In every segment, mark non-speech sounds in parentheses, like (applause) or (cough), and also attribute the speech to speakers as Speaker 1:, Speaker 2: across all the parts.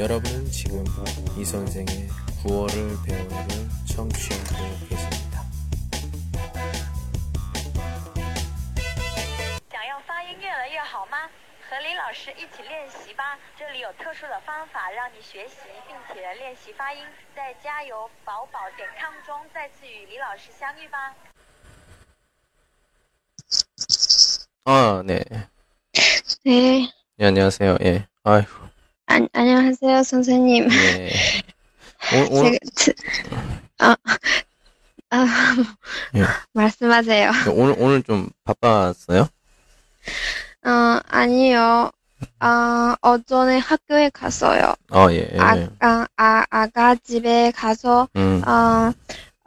Speaker 1: 여러분은 지금 이 선생의 구월을 배우는 청취하고 계십니다.
Speaker 2: 想要发音越来越好吗？和李老师一起练习吧。这里有特殊的方法让你学习并且练习发音。在加油宝宝点 com 中再次与李老师相遇吧。
Speaker 1: 아, 네.
Speaker 3: 네.
Speaker 1: 예, 안녕하세요. 예. 아휴,
Speaker 3: 안, 안녕하세요, 선생님.
Speaker 1: 예. 오, 오늘,
Speaker 3: 제가, 트, 아, 아,
Speaker 1: 예.
Speaker 3: 말씀하세요.
Speaker 1: 오늘, 오늘 좀 바빴어요?
Speaker 3: 어, 아니요. 아, 어전에 학교에 갔어요.
Speaker 1: 아, 예. 예.
Speaker 3: 아, 아, 아, 아가 집에 가서,
Speaker 1: 음,
Speaker 3: 어,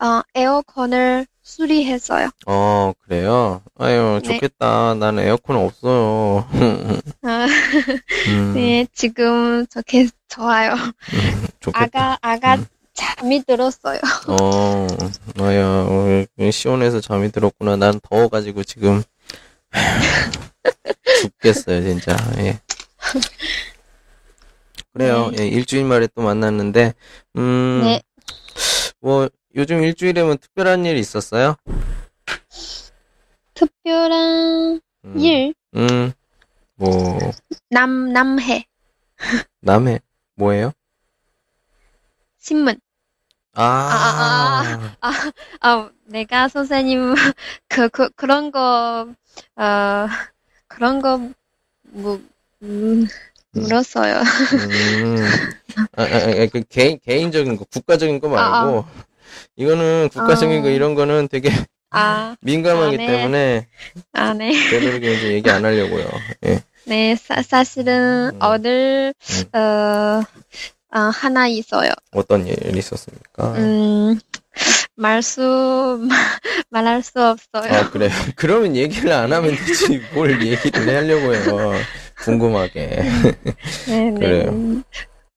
Speaker 3: 어, 에어컨을 수리했어요.
Speaker 1: 어, 그래요? 아유,
Speaker 3: 네.
Speaker 1: 좋겠다. 나는 에어컨 없어요.
Speaker 3: 아, (laughs)
Speaker 1: 음,
Speaker 3: 네, 지금 좋아요.
Speaker 1: 음, 좋겠다.
Speaker 3: 아가, 아가
Speaker 1: 음.
Speaker 3: 잠이 들었어요.
Speaker 1: 어, 아야, 시원해서 잠이 들었구나. 난 더워가지고 지금 (laughs) 죽겠어요, 진짜. 예. 그래요. 예, 일주일 만에 또 만났는데, 음,
Speaker 3: 네.
Speaker 1: 뭐, 요즘 일주일에면 특별한 일 있었어요?
Speaker 3: 특별한
Speaker 1: 음,
Speaker 3: 일,
Speaker 1: 음, 뭐,
Speaker 3: 남, 남해,
Speaker 1: 남해, 뭐예요?
Speaker 3: 신문.
Speaker 1: 아,
Speaker 3: 아, 아, 내가 선생님, (laughs) 그, 그, 그런 거, 어, 그런 거, 뭐, 음, 물었어요.
Speaker 1: 음, 아, 아, 아, 그 개인, 개인적인 거, 국가적인 거 말고, 이거는 국가적인 거,
Speaker 3: 아.
Speaker 1: 이런 거는 되게
Speaker 3: 아,
Speaker 1: 민감하기
Speaker 3: 아, 네.
Speaker 1: 때문에,
Speaker 3: 아, 네.
Speaker 1: 되도록이면 이제 얘기 안 하려고요. 예.
Speaker 3: 네, 사, 사실은,
Speaker 1: 음.
Speaker 3: 오늘, 어, 어, 하나 있어요.
Speaker 1: 어떤 일이 있었습니까?
Speaker 3: 음, 말수, 말할 수 없어요.
Speaker 1: 아, 그래요? (laughs) 그러면 얘기를 안 하면 되지. 뭘 얘기를 하려고 해요. 궁금하게. (laughs)
Speaker 3: 네, 네.
Speaker 1: 그래요.
Speaker 3: 음,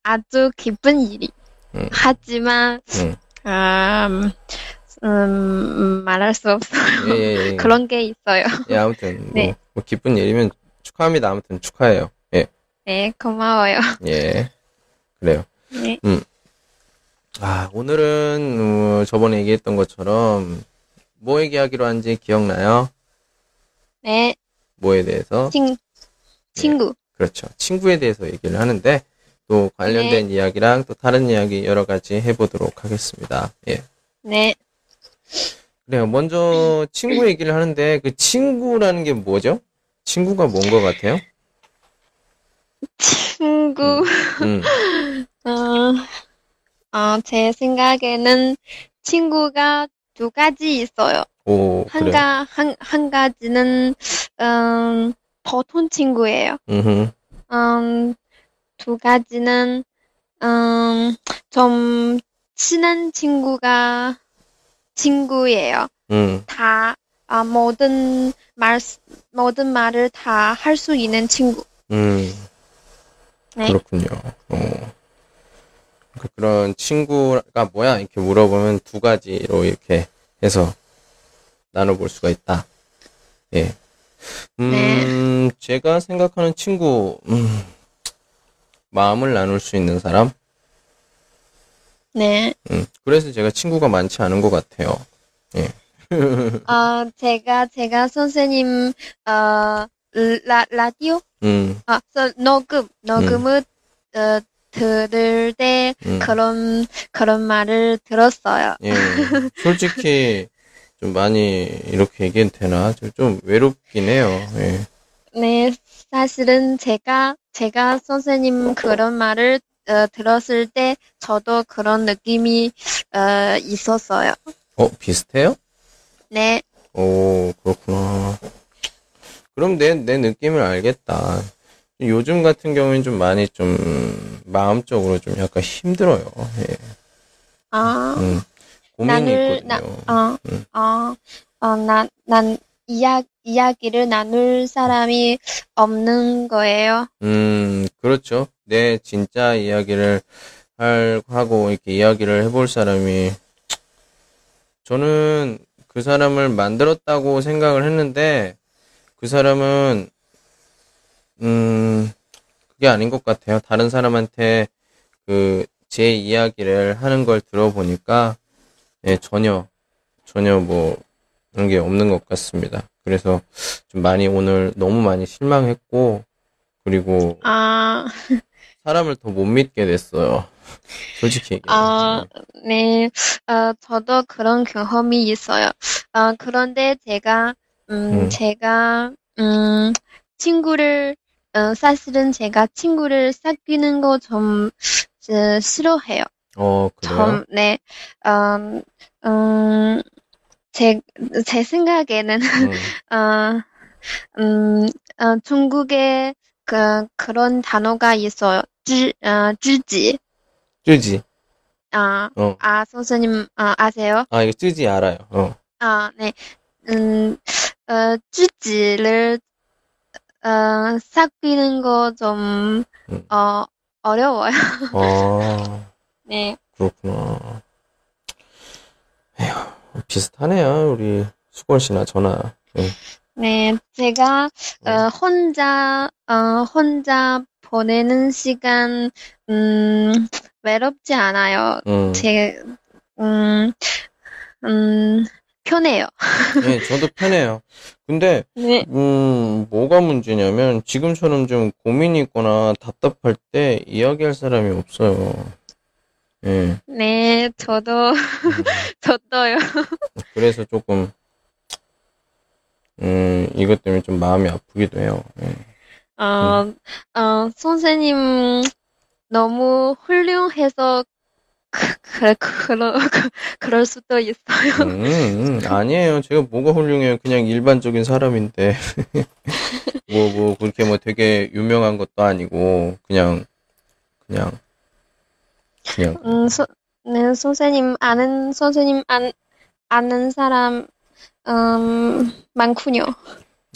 Speaker 3: 아주 기쁜 일이.
Speaker 1: 음.
Speaker 3: 하지만,
Speaker 1: 음.
Speaker 3: 음, 음, 말할 수 없어요.
Speaker 1: 예, 예, 예. (laughs)
Speaker 3: 그런 게 있어요.
Speaker 1: 예, 아무튼, 뭐,
Speaker 3: 네.
Speaker 1: 뭐 기쁜 일이면 축하합니다. 아무튼 축하해요. 예,
Speaker 3: 네, 고마워요.
Speaker 1: 예. 그래요.
Speaker 3: 네.
Speaker 1: 아, 오늘은, 어, 저번에 얘기했던 것처럼, 뭐 얘기하기로 한지 기억나요?
Speaker 3: 네,
Speaker 1: 뭐에 대해서?
Speaker 3: 친, 친구.
Speaker 1: 그렇죠. 친구에 대해서 얘기를 하는데, 또 관련된 이야기랑 또 다른 이야기 여러 가지 해보도록 하겠습니다. 예.
Speaker 3: 네,
Speaker 1: 그래요. 먼저 친구 얘기를 하는데, 그 친구라는 게 뭐죠? 친구가 뭔 것 같아요?
Speaker 3: 친구.
Speaker 1: 음, (laughs)
Speaker 3: 어, 어, 제 생각에는 친구가 두 가지 있어요.
Speaker 1: 오,
Speaker 3: 한
Speaker 1: 그래.
Speaker 3: 가, 한, 한 가지는, 음, 보통 친구예요.
Speaker 1: 음,
Speaker 3: 음, 두 가지는, 음, 좀 친한 친구가 친구예요.
Speaker 1: 음,
Speaker 3: 다, 아, 모든 말, 모든 말을 다 할 수 있는 친구.
Speaker 1: 음.
Speaker 3: 네.
Speaker 1: 그렇군요. 어. 그- 그런 친구가 뭐야? 이렇게 물어보면 두 가지로 이렇게 해서 나눠볼 수가 있다. 예. 음, 제가 생각하는 친구, 음, 마음을 나눌 수 있는 사람?
Speaker 3: 네.
Speaker 1: 음, 그래서 제가 친구가 많지 않은 것 같아요.
Speaker 3: 아, 제가, 제가 선생님, 어, 라, 라디오?
Speaker 1: 음,
Speaker 3: 아, 저, 녹음, 녹음을, 어, 들을 때
Speaker 1: 음.
Speaker 3: 그런, 그런 말을 들었어요.
Speaker 1: 예. 솔직히 좀 많이 이렇게 얘기해도 되나? 좀, 좀 외롭긴 해요. 예.
Speaker 3: 네, 사실은 제가, 제가 선생님 그런 말을, 어, 들었을 때 저도 그런 느낌이, 어, 있었어요.
Speaker 1: 어, 비슷해요?
Speaker 3: 네,
Speaker 1: 오, 그렇구나. 그럼 내, 내 느낌을 알겠다. 요즘 같은 경우엔 좀 많이 좀, 마음적으로 좀 약간 힘들어요. 예.
Speaker 3: 아,
Speaker 1: 음, 고민이
Speaker 3: 나눌, 나,
Speaker 1: 있거든요.
Speaker 3: 어,
Speaker 1: 음.
Speaker 3: 어, 어, 난, 난, 이야, 이야기를 나눌 사람이 없는 거예요.
Speaker 1: 음, 그렇죠. 내 진짜 이야기를 할, 하고, 이렇게 이야기를 해볼 사람이, 저는 그 사람을 만들었다고 생각을 했는데, 그 사람은, 음, 그게 아닌 것 같아요. 다른 사람한테 그 제 이야기를 하는 걸 들어보니까 예, 전혀 전혀 뭐 그런 게 없는 것 같습니다. 그래서 좀 많이 오늘 너무 많이 실망했고 그리고
Speaker 3: 아,
Speaker 1: 사람을 더 못 믿게 됐어요. 솔직히 얘기하면.
Speaker 3: 아, 네, 어, 저도 그런 경험이 있어요. 어, 그런데 제가, 음,
Speaker 1: 음.
Speaker 3: 제가, 음, 친구를, 어, 사실은 제가 친구를 사귀는 거 좀, 어, 싫어해요.
Speaker 1: 어, 그래요?
Speaker 3: 점, 네, 음, 음, 제, 제 생각에는, (laughs)
Speaker 1: 음.
Speaker 3: 어, 음, 어, 중국에 그, 그런 단어가 있어요. 줄, 어, 줄지.
Speaker 1: 쯔지.
Speaker 3: 아,
Speaker 1: 어.
Speaker 3: 아, 선생님, 아, 아세요?
Speaker 1: 아, 이거 쯔지 알아요. 어.
Speaker 3: 아, 네. 음, 어, 쯔지를, 어, 삭히는 거 좀,
Speaker 1: 음.
Speaker 3: 어, 어려워요.
Speaker 1: 어. (laughs)
Speaker 3: 네.
Speaker 1: 그렇구나. 에휴, 비슷하네요. 우리 수건 씨나 저나. 예.
Speaker 3: 네, 제가,
Speaker 1: 음.
Speaker 3: 어, 혼자, 어, 혼자 보내는 시간, 음, 외롭지 않아요.
Speaker 1: 음.
Speaker 3: 제, 음, 음, 편해요.
Speaker 1: 예, (laughs) 저도 편해요. 근데,
Speaker 3: 네.
Speaker 1: 음, 뭐가 문제냐면, 지금처럼 좀 고민이 있거나 답답할 때 이야기할 사람이 없어요. 예.
Speaker 3: 네, 저도, (laughs) 저도요.
Speaker 1: 그래서 조금, 음, 이것 때문에 좀 마음이 아프기도 해요. 예.
Speaker 3: 어, 어, 선생님, 너무 훌륭해서, 그, 그, 그러, 그, 그럴 수도 있어요.
Speaker 1: 음, 음, 아니에요. 제가 뭐가 훌륭해요. 그냥 일반적인 사람인데. (laughs) 뭐, 뭐, 그렇게 뭐 되게 유명한 것도 아니고, 그냥, 그냥, 그냥,
Speaker 3: 음, 소, 네, 선생님, 아는, 선생님, 안, 아는 사람, 음, 많군요.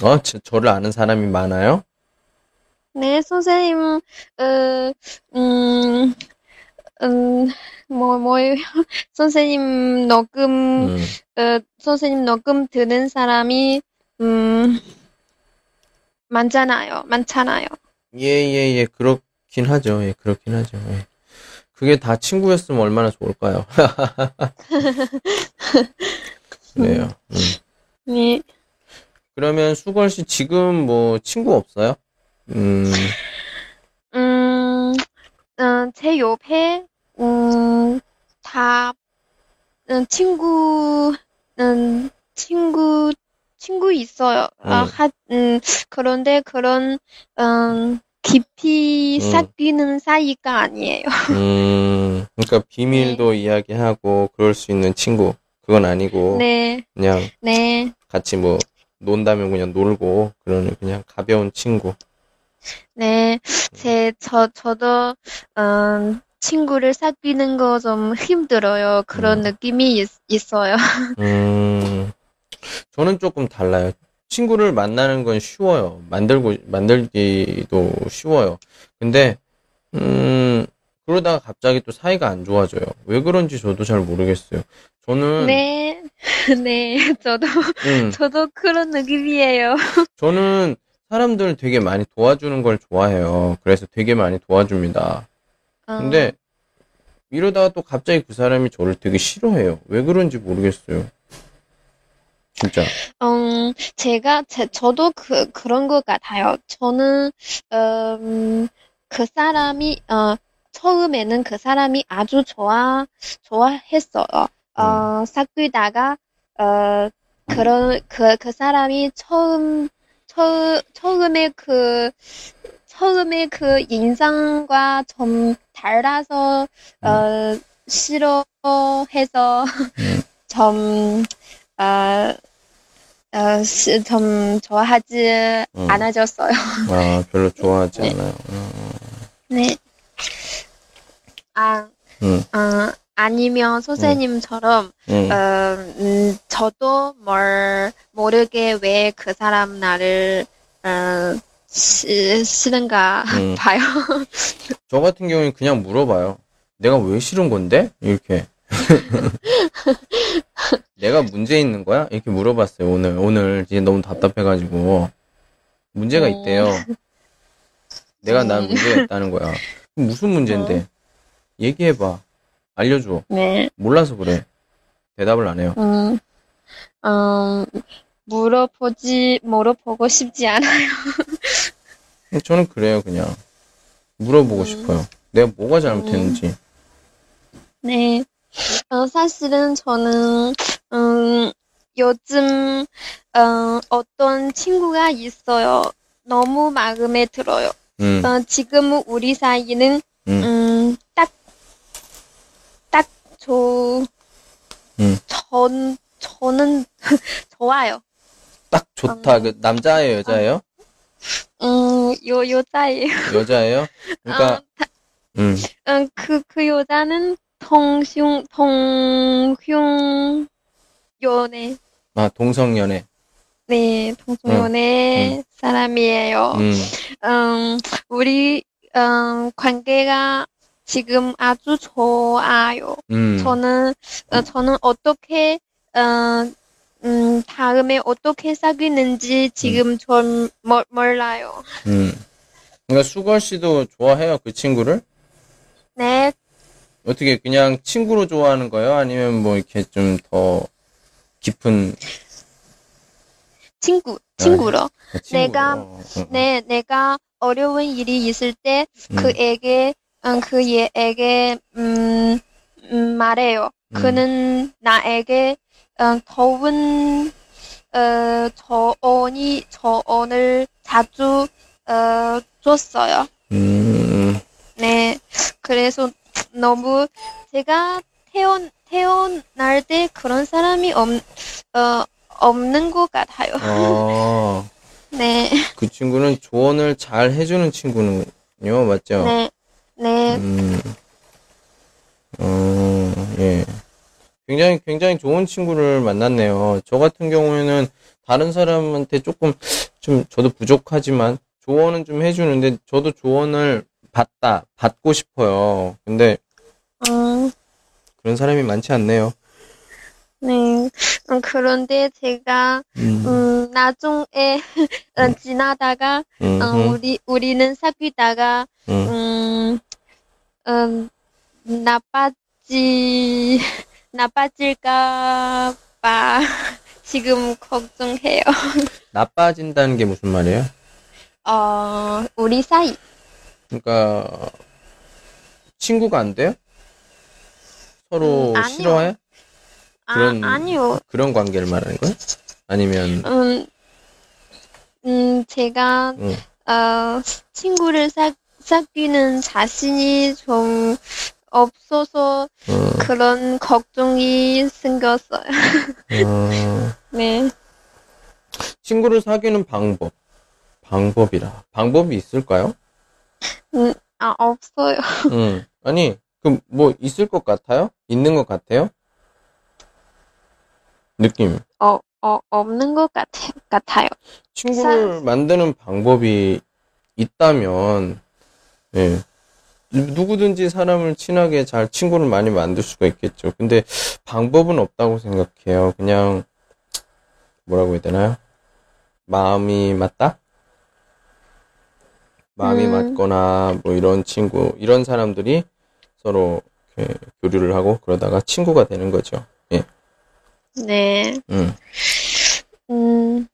Speaker 1: 어, 저, 저를 아는 사람이 많아요?
Speaker 3: 네, 선생님, 어, 음, 음, 뭐, 뭐예요? (laughs) 선생님 녹음,
Speaker 1: 음,
Speaker 3: 어, 선생님 녹음 듣는 사람이, 음, 많잖아요. 많잖아요.
Speaker 1: 예, 예, 예, 그렇긴 하죠. 예, 그렇긴 하죠. 예. 그게 다 친구였으면 얼마나 좋을까요? (laughs) 그래요. 음.
Speaker 3: 네.
Speaker 1: 그러면 수걸 씨 지금 뭐 친구 없어요? 음,
Speaker 3: 음, 음, 제 옆에, 음, 다, 음, 친구, 음, 친구, 친구 있어요. 아,
Speaker 1: 음.
Speaker 3: 하, 음, 그런데 그런, 음, 깊이
Speaker 1: 음.
Speaker 3: 사귀는 사이가 아니에요. (laughs)
Speaker 1: 음, 그러니까 비밀도 이야기하고 그럴 수 있는 친구. 그건 아니고,
Speaker 3: 네,
Speaker 1: 그냥
Speaker 3: 네,
Speaker 1: 같이 뭐 논다면 그냥 놀고, 그러는 그냥 가벼운 친구.
Speaker 3: 네. 제, 저, 저도, 음, 친구를 사귀는 거 좀 힘들어요. 그런
Speaker 1: 음.
Speaker 3: 느낌이 있, 있어요. (laughs)
Speaker 1: 음, 저는 조금 달라요. 친구를 만나는 건 쉬워요. 만들고, 만들기도 쉬워요. 근데, 음, 그러다가 갑자기 또 사이가 안 좋아져요. 왜 그런지 저도 잘 모르겠어요. 저는,
Speaker 3: 네, (laughs) 네, 저도,
Speaker 1: 음,
Speaker 3: 저도 그런 느낌이에요. (laughs)
Speaker 1: 저는 사람들 되게 많이 도와주는 걸 좋아해요. 그래서 되게 많이 도와줍니다.
Speaker 3: 어,
Speaker 1: 근데 이러다가 또 갑자기 그 사람이 저를 되게 싫어해요. 왜 그런지 모르겠어요. 진짜.
Speaker 3: 음, 제가, 제, 저도 그, 그런 것 같아요. 저는, 음, 그 사람이, 어, 처음에는 그 사람이 아주 좋아, 좋아했어요. 어, 사귀다가, 어, 그런, 그, 그 사람이 처음, 처, 처음에 그, 처음에 그 인상과 좀 달라서, 어, 싫어해서,
Speaker 1: 음. (laughs)
Speaker 3: 좀, 어, 어, 시- 좀 좋아하지
Speaker 1: 음.
Speaker 3: 않아졌어요.
Speaker 1: 아, 별로 (laughs) 좋아하지
Speaker 3: 네.
Speaker 1: 않아요. 음,
Speaker 3: 네. 아,
Speaker 1: 음,
Speaker 3: 어, 아니면 선생님처럼,
Speaker 1: 음.
Speaker 3: 어, 음, 저도 뭘 모르게 왜 그 사람 나를, 어, 시, 싫은가
Speaker 1: 음. (laughs)
Speaker 3: 봐요. (laughs)
Speaker 1: 저 같은 경우는 그냥 물어봐요. 내가 왜 싫은 건데? 이렇게. 내가 문제 있는 거야? 이렇게 물어봤어요, 오늘. 오늘 이제 너무 답답해가지고. 문제가
Speaker 3: 어.
Speaker 1: 있대요. 내가 난
Speaker 3: 음.
Speaker 1: 문제가 있다는 거야. 그럼 무슨 문제인데? 얘기해봐. 알려줘.
Speaker 3: 네.
Speaker 1: 몰라서 그래. 대답을 안 해요.
Speaker 3: 음, 음, 물어보지, 물어보고 싶지 않아요.
Speaker 1: 저는 그래요, 그냥. 물어보고
Speaker 3: 음.
Speaker 1: 싶어요. 내가 뭐가 잘못했는지.
Speaker 3: 네. 어, 사실은 저는, 음, 요즘, 어, 어떤 친구가 있어요. 너무 마음에 들어요.
Speaker 1: 음,
Speaker 3: 어, 지금 우리 사이는,
Speaker 1: 음.
Speaker 3: 음, 딱, 딱, 저,
Speaker 1: 음.
Speaker 3: 전, 저는 (laughs) 좋아요.
Speaker 1: 딱 좋다. 그 남자예요, 여자예요?
Speaker 3: 음, 요, 여자예요. (laughs)
Speaker 1: 여자예요? 그러니까,
Speaker 3: 어, 다-
Speaker 1: 음,
Speaker 3: 음, 그, 그 여자는 통흉, 통흉, 연애.
Speaker 1: 아, 동성연애.
Speaker 3: 네, 통성연애 사람이에요.
Speaker 1: 음,
Speaker 3: 음, 우리, 음, 관계가 지금 아주 좋아요.
Speaker 1: 음.
Speaker 3: 저는, 어, 저는 어떻게, 어, 음, 다음에 어떻게 사귀는지 지금 전 몰- 몰라요.
Speaker 1: 음. 그러니까 수걸 씨도 좋아해요, 그 친구를?
Speaker 3: 네,
Speaker 1: 어떻게 그냥 친구로 좋아하는 거예요? 아니면 뭐 이렇게 좀 더 깊은
Speaker 3: 친구, 친구로.
Speaker 1: 친구로?
Speaker 3: 내가-
Speaker 1: 어, 어.
Speaker 3: 네, 내가 어려운 일이 있을 때
Speaker 1: 음,
Speaker 3: 그에게, 음, 그 얘에게, 음, 음, 말해요.
Speaker 1: 음.
Speaker 3: 그는 나에게, 음, 더운, 어, 조언이, 조언을 자주, 어, 줬어요.
Speaker 1: 음,
Speaker 3: 네. 그래서 너무, 제가 태어, 태어날 때 그런 사람이 없, 어, 없는 것 같아요.
Speaker 1: 어, (laughs)
Speaker 3: 네.
Speaker 1: 그 친구는 조언을 잘 해주는 친구는요, 맞죠?
Speaker 3: 네. 네.
Speaker 1: 음, 어, 예. 굉장히, 굉장히 좋은 친구를 만났네요. 저 같은 경우에는 다른 사람한테 조금, 좀, 저도 부족하지만, 조언은 좀 해주는데, 저도 조언을 받다, 받고 싶어요. 근데,
Speaker 3: 음.
Speaker 1: 그런 사람이 많지 않네요.
Speaker 3: 네, 음, 그런데 제가,
Speaker 1: 음,
Speaker 3: 음, 나중에, (laughs) 어, 지나다가,
Speaker 1: 음,
Speaker 3: 어,
Speaker 1: 음,
Speaker 3: 우리, 우리는 사귀다가,
Speaker 1: 음.
Speaker 3: 음, 음, 나빠지, (laughs) 나빠질까 봐 (laughs) 지금 걱정해요.
Speaker 1: 나빠진다는 게 무슨 말이에요?
Speaker 3: 어, 우리 사이.
Speaker 1: 그러니까, 친구가 안 돼요? 서로
Speaker 3: 음, 아니요.
Speaker 1: 싫어해?
Speaker 3: 아,
Speaker 1: 그런-
Speaker 3: 아니요.
Speaker 1: 그런 관계를 말하는 거야? 아니면,
Speaker 3: 음, 음, 제가,
Speaker 1: 음,
Speaker 3: 어, 친구를 사, 사귀는 자신이 좀 없어서
Speaker 1: 어,
Speaker 3: 그런 걱정이 생겼어요.
Speaker 1: 어, (laughs)
Speaker 3: 네.
Speaker 1: 친구를 사귀는 방법. 방법이라. 방법이 있을까요?
Speaker 3: 아, 없어요.
Speaker 1: 음, 아니, 그, 뭐, 있을 것 같아요? 있는 것 같아요? 느낌.
Speaker 3: 어, 어, 없는 것 같아, 같아요.
Speaker 1: 친구를 만드는 방법이 있다면, 예. 누구든지 사람을 친하게 잘 친구를 많이 만들 수가 있겠죠. 근데 방법은 없다고 생각해요. 그냥, 뭐라고 해야 되나요? 마음이 맞다? 마음이
Speaker 3: 음.
Speaker 1: 맞거나, 뭐 이런 친구, 이런 사람들이 서로 이렇게 교류를 하고 그러다가 친구가 되는 거죠. 예.
Speaker 3: 네.
Speaker 1: 음,
Speaker 3: 음,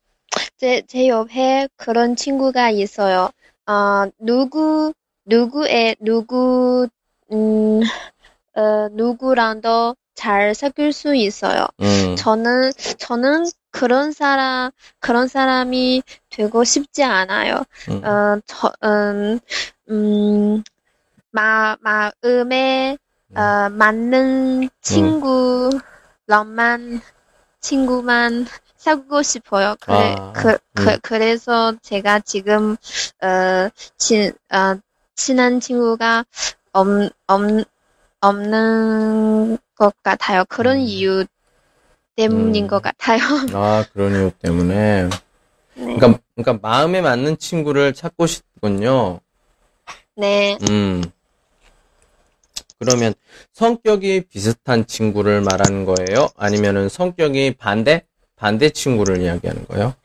Speaker 3: 제, 제 옆에 그런 친구가 있어요. 어, 누구, 누구의, 누구, 음, 어, 누구랑도 잘 사귈 수 있어요.
Speaker 1: 음,
Speaker 3: 저는, 저는 그런 사람, 그런 사람이 되고 싶지 않아요.
Speaker 1: 음,
Speaker 3: 어, 저, 음, 음, 마, 마음에, 어, 맞는 친구랑만, 친구만 사귀고 싶어요. 그래,
Speaker 1: 아,
Speaker 3: 그, 그,
Speaker 1: 음.
Speaker 3: 그래서 제가 지금, 어, 친, 어, 친한 친구가 없, 없, 없는 것 같아요. 그런
Speaker 1: 음.
Speaker 3: 이유 때문인
Speaker 1: 음.
Speaker 3: 것 같아요. (laughs)
Speaker 1: 아, 그런 이유 때문에.
Speaker 3: 네.
Speaker 1: 그러니까, 그러니까 마음에 맞는 친구를 찾고 싶군요.
Speaker 3: 네.
Speaker 1: 음. 그러면 성격이 비슷한 친구를 말하는 거예요? 아니면은 성격이 반대? 반대 친구를 이야기하는 거예요?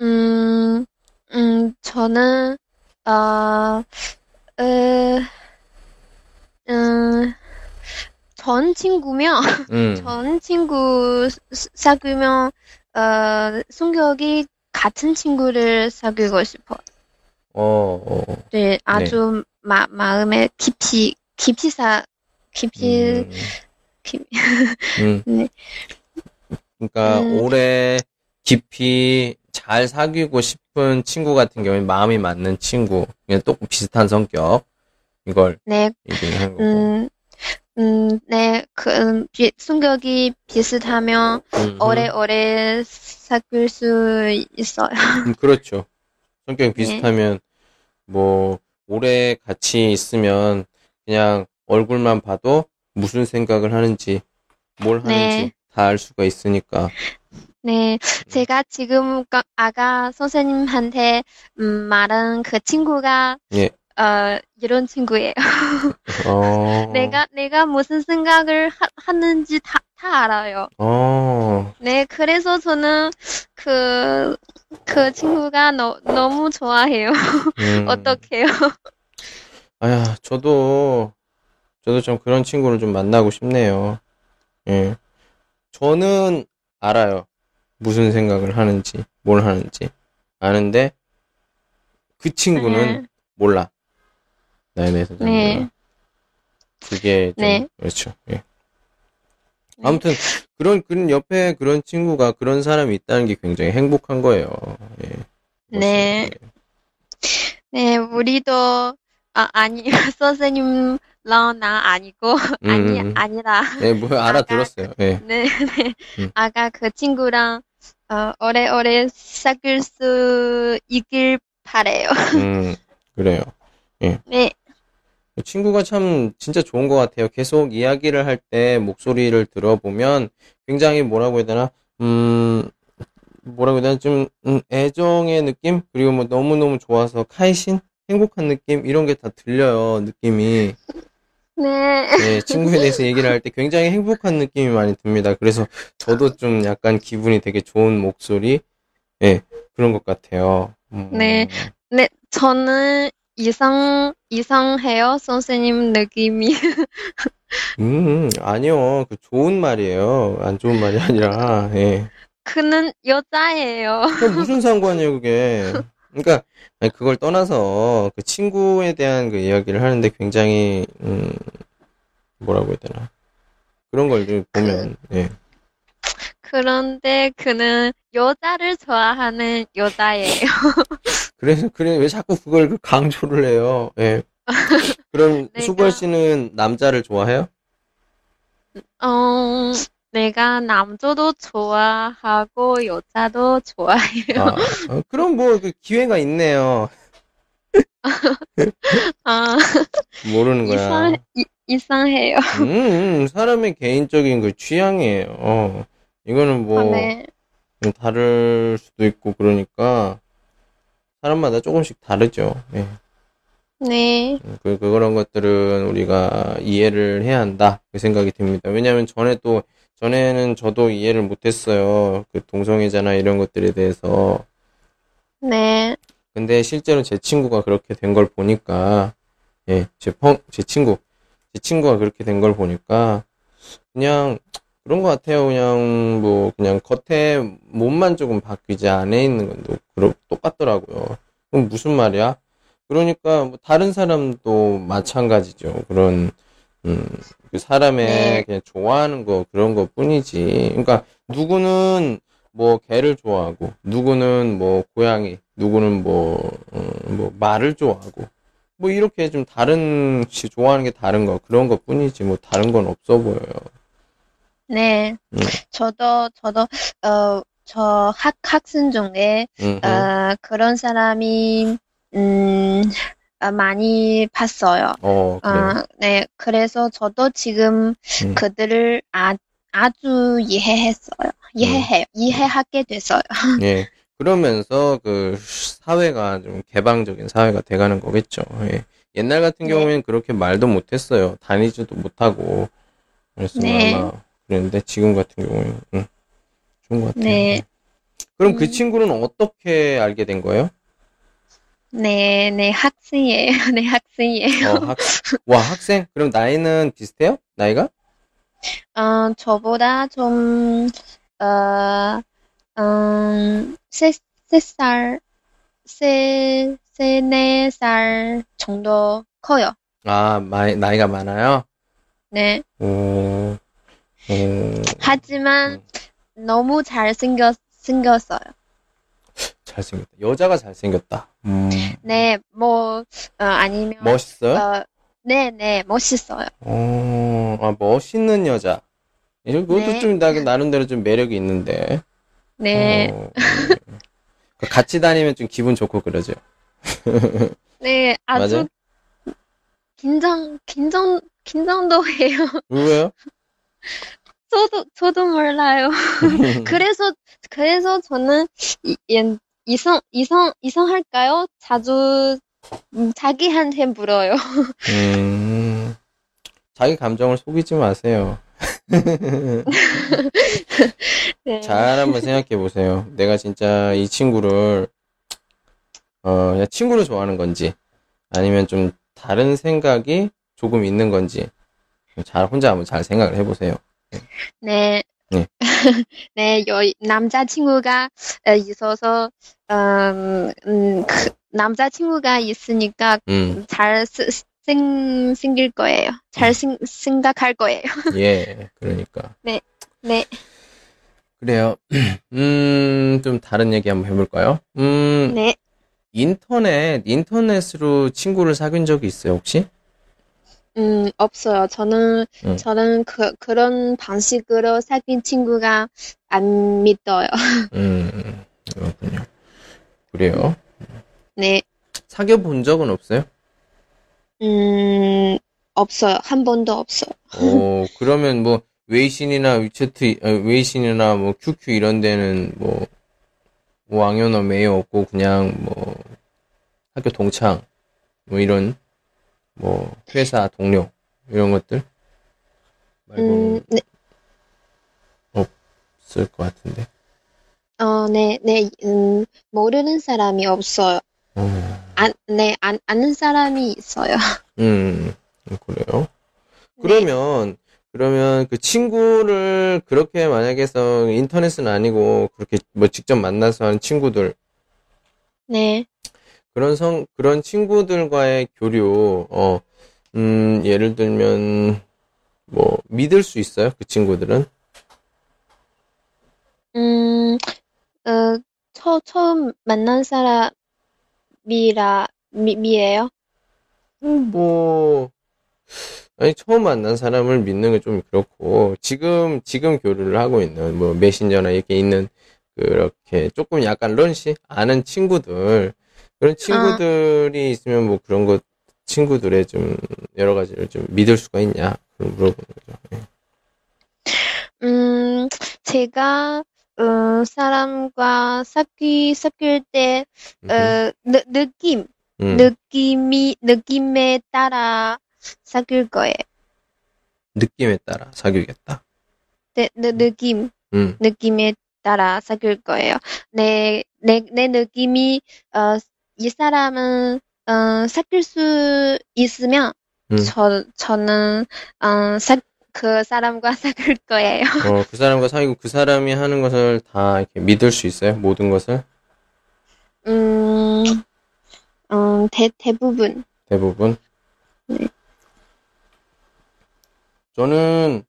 Speaker 3: 음, 음, 저는, 어, 어, 음, 전 친구면,
Speaker 1: 음. (laughs)
Speaker 3: 전 친구 사- 사귀면, 어, 성격이 같은 친구를 사귀고 싶어.
Speaker 1: 어, 어.
Speaker 3: 네, 아주 마, 마음에 깊이, 깊이 사, 깊이,
Speaker 1: 음.
Speaker 3: 깊-
Speaker 1: 음. (laughs)
Speaker 3: 네.
Speaker 1: 그러니까
Speaker 3: 음.
Speaker 1: 오래 깊이 잘 사귀고 싶은 친구 같은 경우에 마음이 맞는 친구, 그냥 또 비슷한 성격 이걸
Speaker 3: 네,
Speaker 1: 얘기하는 거고.
Speaker 3: 음, 음, 네, 그, 음, 비, 성격이 비슷하면
Speaker 1: 음,
Speaker 3: 오래오래 사귈 수 있어요.
Speaker 1: 음, 그렇죠. 성격이
Speaker 3: 네.
Speaker 1: 비슷하면 뭐 오래 같이 있으면 그냥 얼굴만 봐도 무슨 생각을 하는지 뭘 하는지
Speaker 3: 네.
Speaker 1: 다알 수가 있으니까.
Speaker 3: 네, 제가 지금 까- 아까 선생님한테 음, 말한 그 친구가
Speaker 1: 예.
Speaker 3: 어, 이런 친구예요. (laughs)
Speaker 1: 어.
Speaker 3: 내가 내가 무슨 생각을 하, 하는지 다, 다 알아요.
Speaker 1: 어.
Speaker 3: 네, 그래서 저는 그, 그 친구가 너, 너무 좋아해요.
Speaker 1: 음. (laughs)
Speaker 3: 어떡해요?
Speaker 1: 아야, 저도, 저도 좀 그런 친구를 좀 만나고 싶네요. 예. 저는 알아요. 무슨 생각을 하는지, 뭘 하는지. 아는데, 그 친구는
Speaker 3: 네.
Speaker 1: 몰라. 나에 대해서 잘
Speaker 3: 네.
Speaker 1: 몰라. 그게 좀,
Speaker 3: 네.
Speaker 1: 그렇죠. 예. 아무튼, 그런, 그런 옆에 그런 친구가, 그런 사람이 있다는 게 굉장히 행복한 거예요. 예.
Speaker 3: 네. 네, 우리도, 아, 아니, (laughs) 선생님랑 나 아니고, 아니,
Speaker 1: 음.
Speaker 3: 아니라,
Speaker 1: 네, 뭐, (laughs) 알아들었어요. 예.
Speaker 3: 네, 네.
Speaker 1: 음.
Speaker 3: 아까 그 친구랑, 어, 오래오래 사귈 수 있길 바래요. (laughs)
Speaker 1: 음, 그래요.
Speaker 3: 네,
Speaker 1: 친구가 참 진짜 좋은 것 같아요. 계속 이야기를 할 때 목소리를 들어보면 굉장히 뭐라고 해야 되나, 음, 뭐라고 해야 되나, 좀, 음, 애정의 느낌? 그리고 뭐 너무 너무 좋아서 카이신? 행복한 느낌? 이런 게 다 들려요, 느낌이.
Speaker 3: 네,
Speaker 1: 네, 친구에 대해서 얘기를 할 때 굉장히 행복한 느낌이 많이 듭니다. 그래서 저도 좀 약간 기분이 되게 좋은 목소리? 예, 그런 것 같아요. 음,
Speaker 3: 네. 네, 저는 이상, 이상해요, 선생님 느낌이. (laughs)
Speaker 1: 음, 아니요. 그 좋은 말이에요. 안 좋은 말이 아니라, 예.
Speaker 3: 그는 여자예요.
Speaker 1: 무슨 상관이에요, 그게. 그러니까, 그걸 떠나서 그 친구에 대한 그 이야기를 하는데 굉장히, 음, 뭐라고 해야 되나. 그런 걸좀 보면, 예.
Speaker 3: 그런데 그는 여자를 좋아하는 여자예요. (laughs)
Speaker 1: 그래서, 그래, 왜 자꾸 그걸 그 강조를 해요, 예. 그럼 (laughs)
Speaker 3: 내가-
Speaker 1: 수걸 씨는 남자를 좋아해요?
Speaker 3: 어, 내가 남자도 좋아하고 여자도 좋아해요.
Speaker 1: 아, 어, 그럼 뭐, 그 기회가 있네요. (laughs)
Speaker 3: 아,
Speaker 1: 모르는 거야.
Speaker 3: 이상, 이, 이상해요.
Speaker 1: 음, 음, 사람의 개인적인 그 취향이에요. 어, 이거는 뭐,
Speaker 3: 아, 네.
Speaker 1: 좀 다를 수도 있고, 그러니까, 사람마다 조금씩 다르죠. 예.
Speaker 3: 네.
Speaker 1: 음, 그, 그런 것들은 우리가 이해를 해야 한다. 그 생각이 듭니다. 왜냐면 전에 또, 전에는 저도 이해를 못했어요. 그 동성애자나 이런 것들에 대해서.
Speaker 3: 네.
Speaker 1: 근데 실제로 제 친구가 그렇게 된 걸 보니까, 예, 제 펑, 제 친구, 제 친구가 그렇게 된 걸 보니까, 그냥, 그런 것 같아요. 그냥, 뭐, 그냥 겉에 몸만 조금 바뀌지 안에 있는 건 또, 똑같더라고요. 그럼 무슨 말이야? 그러니까, 뭐, 다른 사람도 마찬가지죠. 그런, 음, 그 사람의
Speaker 3: 네.
Speaker 1: 그냥 좋아하는 거, 그런 것 뿐이지. 그러니까, 누구는, 뭐 개를 좋아하고 누구는 뭐 고양이 누구는 뭐, 음, 뭐 말을 좋아하고 뭐 이렇게 좀 다른 시 좋아하는 게 다른 거 그런 것 뿐이지 뭐 다른 건 없어 보여요.
Speaker 3: 네.
Speaker 1: 음.
Speaker 3: 저도, 저도, 어, 저 학, 학생 중에,
Speaker 1: 음,
Speaker 3: 어, 그런 사람이, 음, 어, 많이 봤어요.
Speaker 1: 어 그래요.
Speaker 3: 아, 네. 그래서 저도 지금
Speaker 1: 음.
Speaker 3: 그들을 아, 아주 이해했어요. 이해해요. 이해하게 됐어요. (laughs)
Speaker 1: 예. 그러면서 그 사회가 좀 개방적인 사회가 돼가는 거겠죠. 예. 옛날 같은
Speaker 3: 네.
Speaker 1: 경우에는 그렇게 말도 못했어요. 다니지도 못하고 그래서
Speaker 3: 네.
Speaker 1: 아마 그랬는데 지금 같은 경우에는 음, 좋은 것 같아요.
Speaker 3: 네.
Speaker 1: 그럼 그
Speaker 3: 음.
Speaker 1: 친구는 어떻게 알게 된 거예요?
Speaker 3: 네, 네, 학생이에요. (laughs) 네, 학생이에요.
Speaker 1: 어, 학, 와, 학생? 그럼 나이는 비슷해요? 나이가?
Speaker 3: 어, 저보다 좀, 어, 음, 세, 세 살, 세, 세네 살 정도 커요.
Speaker 1: 아, 마이, 나이가 많아요?
Speaker 3: 네.
Speaker 1: 오, 오,
Speaker 3: 하지만 너무 잘생겼, 생겼어요.
Speaker 1: 잘생겼다. 여자가 잘생겼다. 음,
Speaker 3: 네, 뭐, 어, 아니면,
Speaker 1: 멋있어요?
Speaker 3: 어, 네, 네, 멋있어요.
Speaker 1: 어, 아, 멋있는 여자. 이것도
Speaker 3: 네.
Speaker 1: 좀 나, 나름대로 좀 매력이 있는데.
Speaker 3: 네,
Speaker 1: 어, 네. 같이 다니면 좀 기분 좋고 그러죠. (laughs)
Speaker 3: 네, 아주
Speaker 1: 맞아요?
Speaker 3: 긴장, 긴장, 긴장도 해요.
Speaker 1: 왜요? (laughs)
Speaker 3: 저도, 저도 몰라요. (laughs) 그래서, 그래서 저는 이, 이- 이성, 이성, 이성할까요? 자주, 음, 자기한테 물어요. (laughs)
Speaker 1: 음, 자기 감정을 속이지 마세요. (laughs)
Speaker 3: 네.
Speaker 1: 잘 한번 생각해 보세요. 내가 진짜 이 친구를, 어, 그냥 친구를 좋아하는 건지, 아니면 좀 다른 생각이 조금 있는 건지, 잘, 혼자 한번 잘 생각을 해보세요.
Speaker 3: 네.
Speaker 1: 네. (laughs)
Speaker 3: 네, 여, 남자친구가 어, 있어서, 음, 음, 그, 남자친구가 있으니까
Speaker 1: 음,
Speaker 3: 잘 쓰- 생, 생길 거예요. 잘 생, 생각할 거예요. (laughs)
Speaker 1: 예, 그러니까.
Speaker 3: 네.
Speaker 1: 그래요. (clears throat) 음, 좀 다른 얘기 한번 해볼까요? 음,
Speaker 3: 네.
Speaker 1: 인터넷, 인터넷으로 친구를 사귄 적이 있어요, 혹시?
Speaker 3: 음, 없어요. 저는,
Speaker 1: 음.
Speaker 3: 저는 그, 그런 방식으로 사귄 친구가 안 믿어요. (laughs)
Speaker 1: 음, 그렇군요. 그래요.
Speaker 3: 네.
Speaker 1: 사귀어 본 적은 없어요?
Speaker 3: 음, 없어요. 한 번도 없어요.
Speaker 1: 어, 그러면 뭐, 웨이신이나 위챗, 어, 웨이신이나 뭐, QQ 이런 데는 뭐, 왕연어 매여 없고, 그냥 뭐, 학교 동창, 뭐 이런, 뭐, 회사 동료, 이런 것들? 말고는
Speaker 3: 음, 네,
Speaker 1: 없을 것 같은데.
Speaker 3: 어, 네, 네, 음, 모르는 사람이 없어요.
Speaker 1: 어,
Speaker 3: 안, 네, 안, 아는 사람이 있어요. (laughs)
Speaker 1: 음, 그래요.
Speaker 3: 네.
Speaker 1: 그러면, 그러면 그 친구를 그렇게 만약에 해서 인터넷은 아니고 그렇게 뭐 직접 만나서 하는 친구들,
Speaker 3: 네,
Speaker 1: 그런 성, 그런 친구들과의 교류, 어, 음, 예를 들면, 뭐, 믿을 수 있어요? 그 친구들은?
Speaker 3: 음, 어, 처, 처음 만난 사람이라, 미, 미예요?
Speaker 1: 음, 뭐, 아니, 처음 만난 사람을 믿는 게 좀 그렇고, 지금, 지금 교류를 하고 있는, 뭐, 메신저나 이렇게 있는, 그렇게, 조금 약간 런시? 아는 친구들, 그런 친구들이 있으면 뭐 그런 것, 친구들의 좀, 여러 가지를 좀 믿을 수가 있냐? 물어보는 거죠. 예.
Speaker 3: 음, 제가, 어, 사람과 사귀, 사귈 때, 어, 느, 느낌,
Speaker 1: 음,
Speaker 3: 느낌이, 느낌에 따라 사귈 거예요.
Speaker 1: 느낌에 따라 사귀겠다.
Speaker 3: 네, 느, 느낌,
Speaker 1: 음,
Speaker 3: 느낌에 따라 사귈 거예요. 내, 내, 내 느낌이, 어, 이 사람은, 어, 사귈 수 있으면,
Speaker 1: 음.
Speaker 3: 저, 저는, 어, 사, 그 사람과 (laughs) 사귈 거예요.
Speaker 1: 어, 그 사람과 사귀고 그 사람이 하는 것을 다 이렇게 믿을 수 있어요? 모든 것을?
Speaker 3: 음, 음, 대, 대부분.
Speaker 1: 대부분?
Speaker 3: 네.
Speaker 1: 저는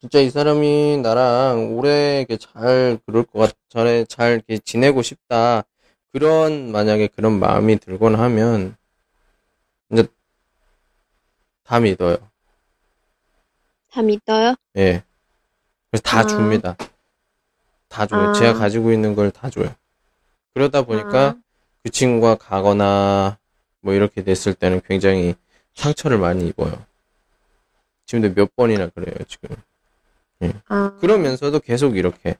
Speaker 1: 진짜 이 사람이 나랑 오래 이렇게 잘 그럴 것 같, 잘, 잘 이렇게 지내고 싶다. 그런, 만약에 그런 마음이 들거나 하면, 이제 다 믿어요.
Speaker 3: 다 믿어요?
Speaker 1: 예. 그래서 다
Speaker 3: 아.
Speaker 1: 줍니다. 다 줘요.
Speaker 3: 아.
Speaker 1: 제가 가지고 있는 걸 다 줘요. 그러다 보니까
Speaker 3: 아.
Speaker 1: 그 친구가 가거나 뭐 이렇게 됐을 때는 굉장히 상처를 많이 입어요. 지금도 몇 번이나 그래요, 지금.
Speaker 3: 아,
Speaker 1: 그러면서도 계속 이렇게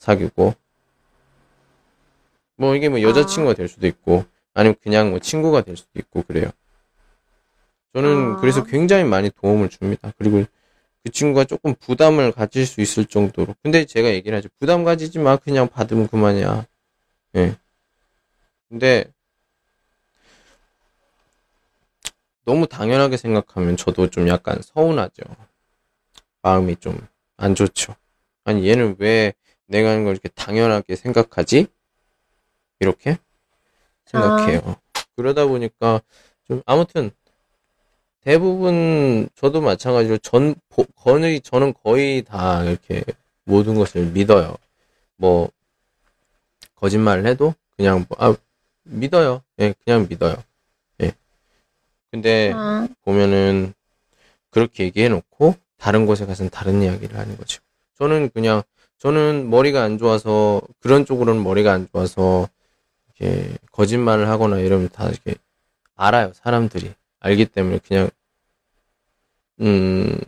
Speaker 1: 사귀고, 뭐 이게 뭐 여자친구가 될 수도 있고, 아니면 그냥 뭐 친구가 될 수도 있고, 그래요. 저는
Speaker 3: 아.
Speaker 1: 그래서 굉장히 많이 도움을 줍니다. 그리고 그 친구가 조금 부담을 가질 수 있을 정도로. 근데 제가 얘기를 하죠. 부담 가지지 마. 그냥 받으면 그만이야. 예. 근데, 너무 당연하게 생각하면 저도 좀 약간 서운하죠. 마음이 좀 안 좋죠. 아니, 얘는 왜 내가 하는 걸 이렇게 당연하게 생각하지? 이렇게 생각해요. 그러다 보니까 좀 아무튼 대부분 저도 마찬가지로 전 보- 거의 저는 거의 다 이렇게 모든 것을 믿어요. 뭐 거짓말을 해도 그냥 뭐, 아 믿어요. 예, 그냥 믿어요. 예. 근데
Speaker 3: 아,
Speaker 1: 보면은 그렇게 얘기해 놓고 다른 곳에 가서는 다른 이야기를 하는 거죠. 저는 그냥 저는 머리가 안 좋아서 그런 쪽으로는 머리가 안 좋아서 이렇게 거짓말을 하거나 이러면 다 이렇게 알아요. 사람들이 알기 때문에 그냥 음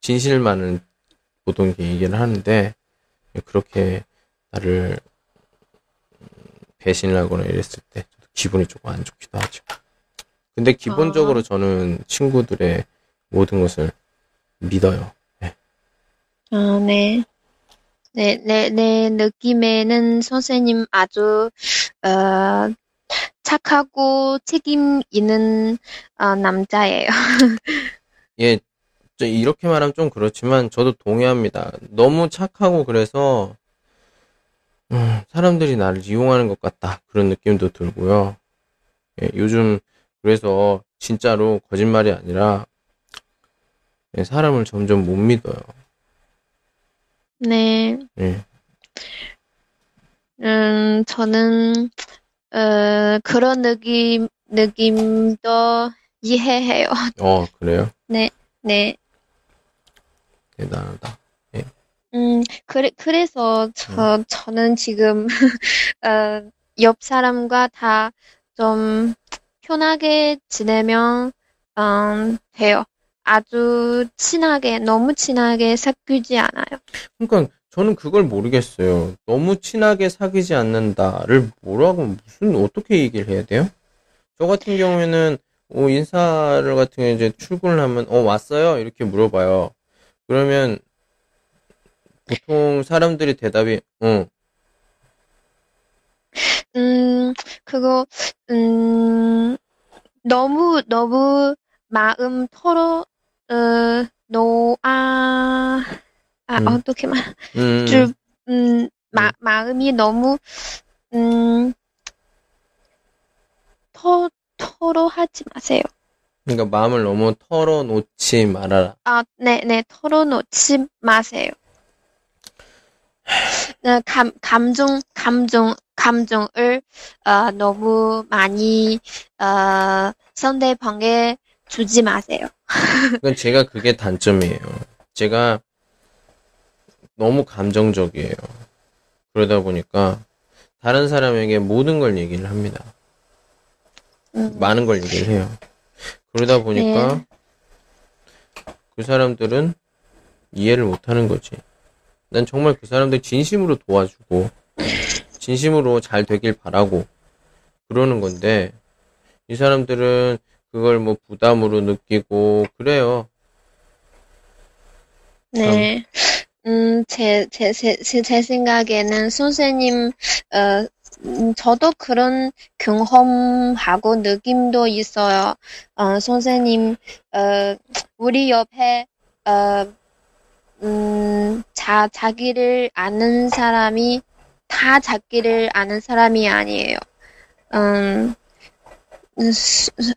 Speaker 1: 진실만은 보통 이렇게 얘기를 하는데 그렇게 나를 음, 배신을 하거나 이랬을 때 기분이 조금 안 좋기도 하죠. 근데 기본적으로 저는 친구들의 모든 것을 믿어요.
Speaker 3: 아, 네. 네, 내, 내 느낌에는 선생님 아주, 어, 착하고 책임 있는, 어, 남자예요. (laughs)
Speaker 1: 예, 저 이렇게 말하면 좀 그렇지만 저도 동의합니다. 너무 착하고 그래서 음, 사람들이 나를 이용하는 것 같다. 그런 느낌도 들고요. 예, 요즘 그래서 진짜로 거짓말이 아니라 예, 사람을 점점 못 믿어요.
Speaker 3: 네.
Speaker 1: 예.
Speaker 3: 음, 저는, 어, 그런 느낌, 느낌도 이해해요. (laughs)
Speaker 1: 어, 그래요?
Speaker 3: 네.
Speaker 1: 대단하다.
Speaker 3: 음, 그래, 그래서 저, 저는 지금, (laughs) 어, 옆 사람과 다 좀 편하게 지내면, 음, 돼요. 아주 친하게, 너무 친하게 사귀지 않아요.
Speaker 1: 그러니까 저는 그걸 모르겠어요. 너무 친하게 사귀지 않는다를 뭐라고 무슨 어떻게 얘기를 해야 돼요? 저 같은 경우에는 어, 인사를 같은 경우에 이제 출근을 하면 어 왔어요 이렇게 물어봐요. 그러면 보통 사람들이 대답이 어
Speaker 3: 음, 그거, 음, 너무, 너무 마음 털어, 어, 노, 아, 아,
Speaker 1: 음.
Speaker 3: 어떻게 말,
Speaker 1: 음,
Speaker 3: 좀, 음, 마, 마음이 너무, 음, 터, 털어하지 마세요.
Speaker 1: 그러니까 마음을 너무 털어놓지 말아라.
Speaker 3: 아, 네, 네, 털어놓지 마세요. 네, 감, 감정, 감정, 감정을, 어, 너무 많이, 어, 상대방에 주지 마세요.
Speaker 1: 그러니까 제가 그게 단점이에요. 제가 너무 감정적이에요. 그러다 보니까 다른 사람에게 모든 걸 얘기를 합니다.
Speaker 3: 음,
Speaker 1: 많은 걸 얘기를 해요. 그러다 보니까
Speaker 3: 네.
Speaker 1: 그 사람들은 이해를 못 하는 거지. 난 정말 그 사람들 진심으로 도와주고, 진심으로 잘 되길 바라고, 그러는 건데, 이 사람들은 그걸 뭐 부담으로 느끼고, 그래요.
Speaker 3: 네. 음, 제, 제, 제, 제, 제 생각에는 선생님, 어, 음, 저도 그런 경험하고 느낌도 있어요. 어, 선생님, 어, 우리 옆에, 어, 음, 자, 자기를 아는 사람이 다 자기를 아는 사람이 아니에요. 음,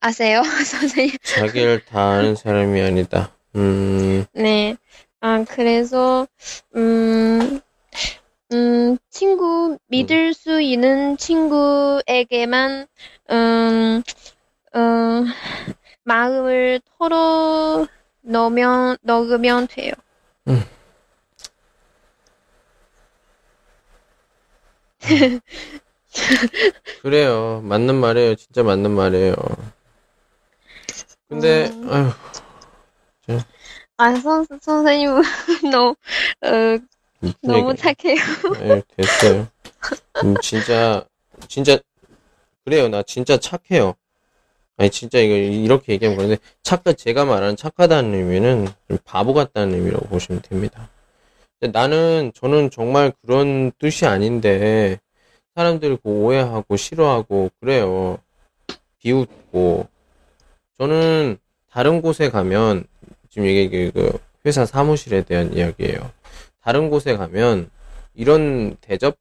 Speaker 3: 아세요? (laughs) 선생님?
Speaker 1: 자기를 다 아는 사람이 아니다. 음,
Speaker 3: 네. 아, 그래서, 음, 음, 친구, 믿을 수 있는 친구에게만, 음, 음, 마음을 털어 넣으면, 넣으면 돼요. (laughs)
Speaker 1: 그래요. 맞는 말이에요. 진짜 맞는 말이에요. 근데,
Speaker 3: 음.
Speaker 1: 아휴,
Speaker 3: 아, 선, 선생님, (laughs) 너무, 어, 너무. 착해요.
Speaker 1: 예, 됐어요. 음, 진짜, 진짜, 그래요. 나 진짜 착해요. 아니, 진짜 이거, 이렇게 얘기하면 그런데, 착하, 제가 말하는 착하다는 의미는 좀 바보 같다는 의미라고 보시면 됩니다. 근데 나는, 저는 정말 그런 뜻이 아닌데, 사람들이 그 오해하고 싫어하고, 그래요. 비웃고. 저는 다른 곳에 가면, 지금 이게 그, 그 회사 사무실에 대한 이야기예요. 다른 곳에 가면 이런 대접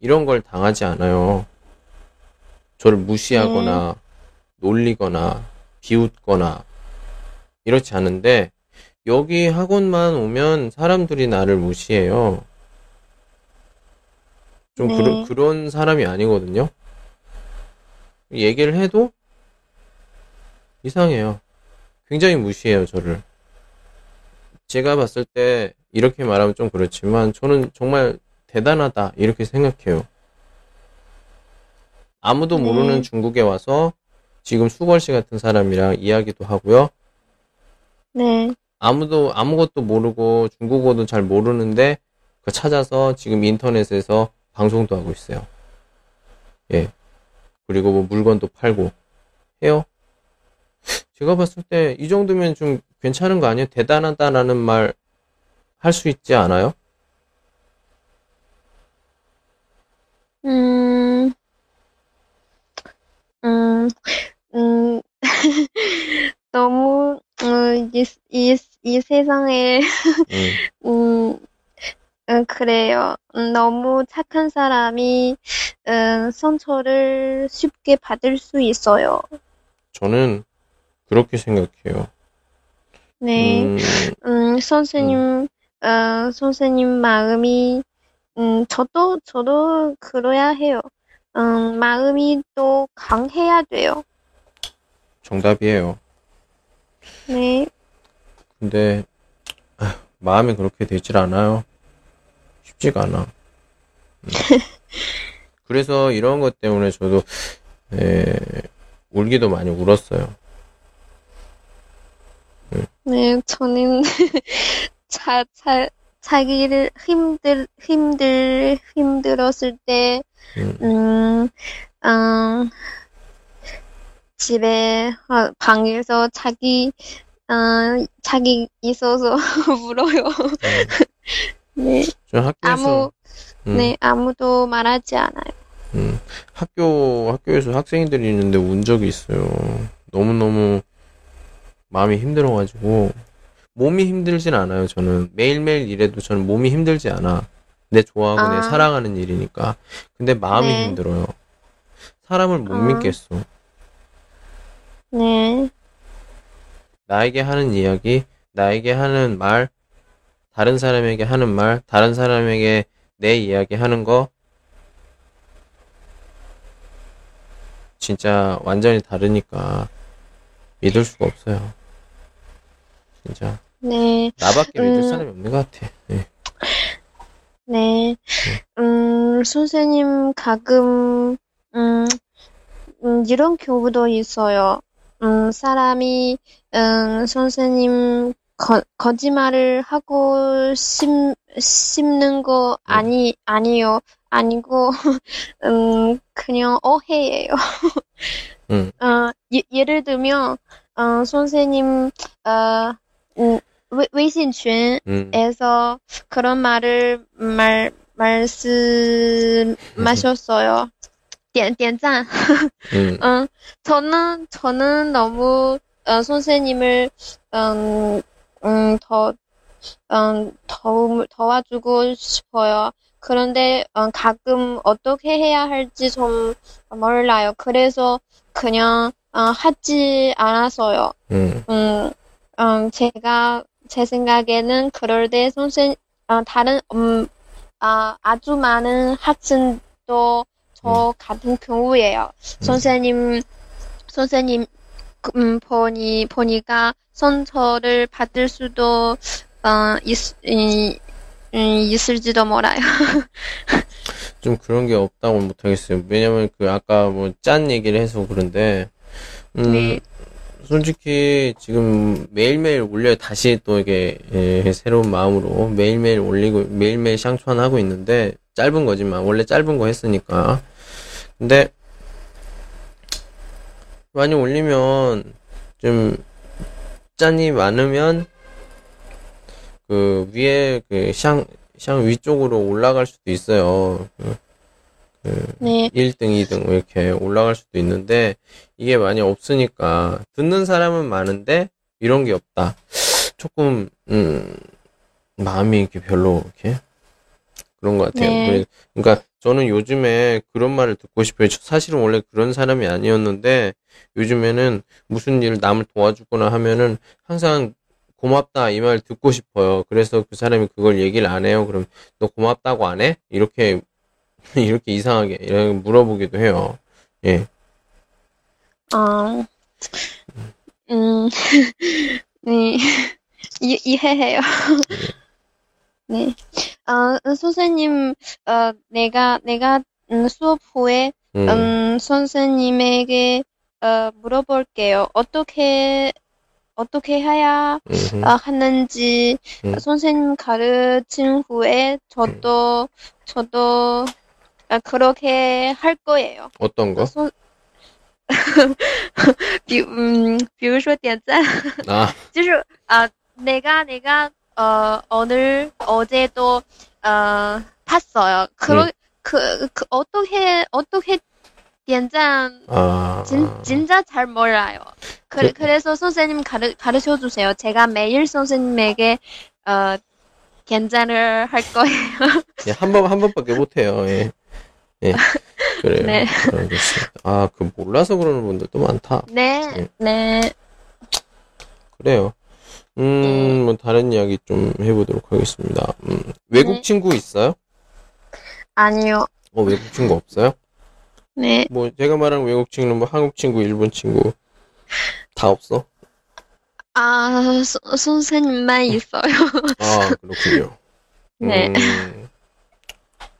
Speaker 1: 이런 걸 당하지 않아요. 저를 무시하거나 놀리거나 비웃거나 이렇지 않은데 여기 학원만 오면 사람들이 나를 무시해요. 좀
Speaker 3: 네.
Speaker 1: 그런 그런 사람이 아니거든요. 얘기를 해도 이상해요. 굉장히 무시해요, 저를. 제가 봤을 때 이렇게 말하면 좀 그렇지만 저는 정말 대단하다 이렇게 생각해요. 아무도
Speaker 3: 네.
Speaker 1: 모르는 중국에 와서 지금 수걸 씨 같은 사람이랑 이야기도 하고요.
Speaker 3: 네,
Speaker 1: 아무도 아무것도 모르고 중국어도 잘 모르는데 그 찾아서 지금 인터넷에서 방송도 하고 있어요. 예. 그리고 뭐 물건도 팔고 해요. 제가 봤을 때 이 정도면 좀 괜찮은 거 아니에요? 대단하다라는 말 할 수 있지 않아요?
Speaker 3: 음, 음, 음, (laughs) 너무, 음, 이, 이, 이 세상에,
Speaker 1: 음,
Speaker 3: 음, 음, 그래요. 음, 너무 착한 사람이, 음, 상처를 쉽게 받을 수 있어요.
Speaker 1: 저는 그렇게 생각해요.
Speaker 3: 네.
Speaker 1: 음,
Speaker 3: 음, 선생님, 어, 선생님 마음이, 음, 저도, 저도 그래야 해요. 음, 마음이 또 강해야 돼요.
Speaker 1: 정답이에요.
Speaker 3: 네,
Speaker 1: 근데 아, 마음이 그렇게 되질 않아요. 쉽지가 않아. 음. (laughs) 그래서 이런 것 때문에 저도 에, 울기도 많이 울었어요.
Speaker 3: 네, 저는, (laughs) 자, 자, 자기를 힘들, 힘들, 힘들었을 때,
Speaker 1: 음,
Speaker 3: 음, 음, 집에, 어, 방에서 자기, 어, 자기 있어서 (laughs) 울어요. 네,
Speaker 1: 저 학교에서
Speaker 3: 아무,
Speaker 1: 음,
Speaker 3: 네, 아무도 말하지 않아요.
Speaker 1: 음, 학교 학교에서 학생들이 있는데 운 적이 있어요. 너무 너무 마음이 힘들어가지고 몸이 힘들진 않아요. 저는 매일매일 일해도 저는 몸이 힘들지 않아. 내 좋아하고 내
Speaker 3: 아.
Speaker 1: 사랑하는 일이니까. 근데 마음이
Speaker 3: 네.
Speaker 1: 힘들어요. 사람을 못
Speaker 3: 아.
Speaker 1: 믿겠어.
Speaker 3: 네,
Speaker 1: 나에게 하는 이야기, 나에게 하는 말, 다른 사람에게 하는 말, 다른 사람에게 내 이야기 하는 거, 진짜 완전히 다르니까 믿을 수가 없어요. 진짜.
Speaker 3: 네,
Speaker 1: 나밖에 믿을
Speaker 3: 음.
Speaker 1: 사람이 없는 것 같아. 네.
Speaker 3: 네. 음, 선생님 가끔, 음, 음, 이런 경우도 있어요. 음, 사람이, 음, 선생님 거짓말을 하고 심는 거 네. 아니 아니요 아니고 (laughs) 음 그냥 오해예요. (laughs)
Speaker 1: 음.
Speaker 3: 어 예, 를 들면 어 선생님 어 음, 웨, 외신群에서 음. 그런 말을 말 말씀하셨어요. (laughs) 음. 짠
Speaker 1: 음.
Speaker 3: 어, 저는 저는 너무 어, 선생님을 음 음, 더 음, 도움 도와주고 싶어요. 그런데 음, 가끔 어떻게 해야 할지 좀 몰라요. 그래서 그냥 어, 하지 않았어요.
Speaker 1: 음,
Speaker 3: 음, 음, 제가, 제 생각에는 그럴 때 선생, 어, 다른, 음, 아, 아주 많은 학생도 저 같은 경우예요. 선생님, 선생님, 그, 음, 보니, 보니까 선처를 받을 수도, 어, 있, 이, 음, 있을지도 몰라요. (laughs)
Speaker 1: 좀 그런 게 없다고 못하겠어요. 왜냐면 그 아까 뭐 짠 얘기를 해서 그런데, 음,
Speaker 3: 네.
Speaker 1: 솔직히 지금 매일매일 올려요. 다시 또 이게 예, 새로운 마음으로 매일매일 올리고 매일매일 샹추안 하고 있는데 짧은 거지만 원래 짧은 거 했으니까. 근데 많이 올리면 좀 짠이 많으면 그 위에 그샹 샹 위쪽으로 올라갈 수도 있어요. 그, 그
Speaker 3: 네,
Speaker 1: 1등, 2등 이렇게 올라갈 수도 있는데 이게 많이 없으니까 듣는 사람은 많은데 이런 게 없다. 조금 음 마음이 이렇게 별로 이렇게 그런 것 같아요.
Speaker 3: 네.
Speaker 1: 그러니까 저는 요즘에 그런 말을 듣고 싶어요. 저 사실은 원래 그런 사람이 아니었는데 요즘에는 무슨 일 남을 도와주거나 하면은 항상 고맙다 이 말 듣고 싶어요. 그래서 그 사람이 그걸 얘기를 안 해요. 그럼 너 고맙다고 안 해? 이렇게 (laughs) 이렇게 이상하게 이렇게 물어보기도 해요. 예.
Speaker 3: 어, 음, (laughs) 네, 이, 이해해요. (laughs) 네. 어, 선생님, 어, 내가, 내가, 음, 수업 후에,
Speaker 1: 음,
Speaker 3: 음, 선생님에게, 어, 물어볼게요. 어떻게, 어떻게 해야
Speaker 1: 음흠.
Speaker 3: 어, 하는지,
Speaker 1: 음.
Speaker 3: 선생님 가르친 후에, 저도, 저도, 어, 그렇게 할 거예요.
Speaker 1: 어떤 거?
Speaker 3: 送，比嗯，比如说点赞，
Speaker 1: 아,
Speaker 3: 就是啊，내가내가어오늘어제도어봤어요 그러 (laughs) 그, 그 어떻게 어떻게 点赞
Speaker 1: 아.
Speaker 3: 진, 진짜 잘 몰라요. 그,
Speaker 1: 그-
Speaker 3: 그 래서 선생님 가르, 가르쳐 주세요. 제가 매일 선생님에게 어 견자를 할 거예요.
Speaker 1: 예, 한 번, 한 번밖에 못해요. 예. 예. 그래요.
Speaker 3: 네.
Speaker 1: 알겠습니다. 아, 그 몰라서 그러는 분들도 많다.
Speaker 3: 네, 네.
Speaker 1: 그래요. 음,
Speaker 3: 네.
Speaker 1: 뭐, 다른 이야기 좀 해보도록 하겠습니다. 음, 외국
Speaker 3: 네.
Speaker 1: 친구 있어요?
Speaker 3: 아니요.
Speaker 1: 어, 외국 친구 없어요?
Speaker 3: 네.
Speaker 1: 뭐, 제가 말하는 외국 친구는 뭐, 한국 친구, 일본 친구, 다 없어?
Speaker 3: 아, 서- 선생님만 있어요. (laughs)
Speaker 1: 아, 그렇군요.
Speaker 3: 네.
Speaker 1: 음,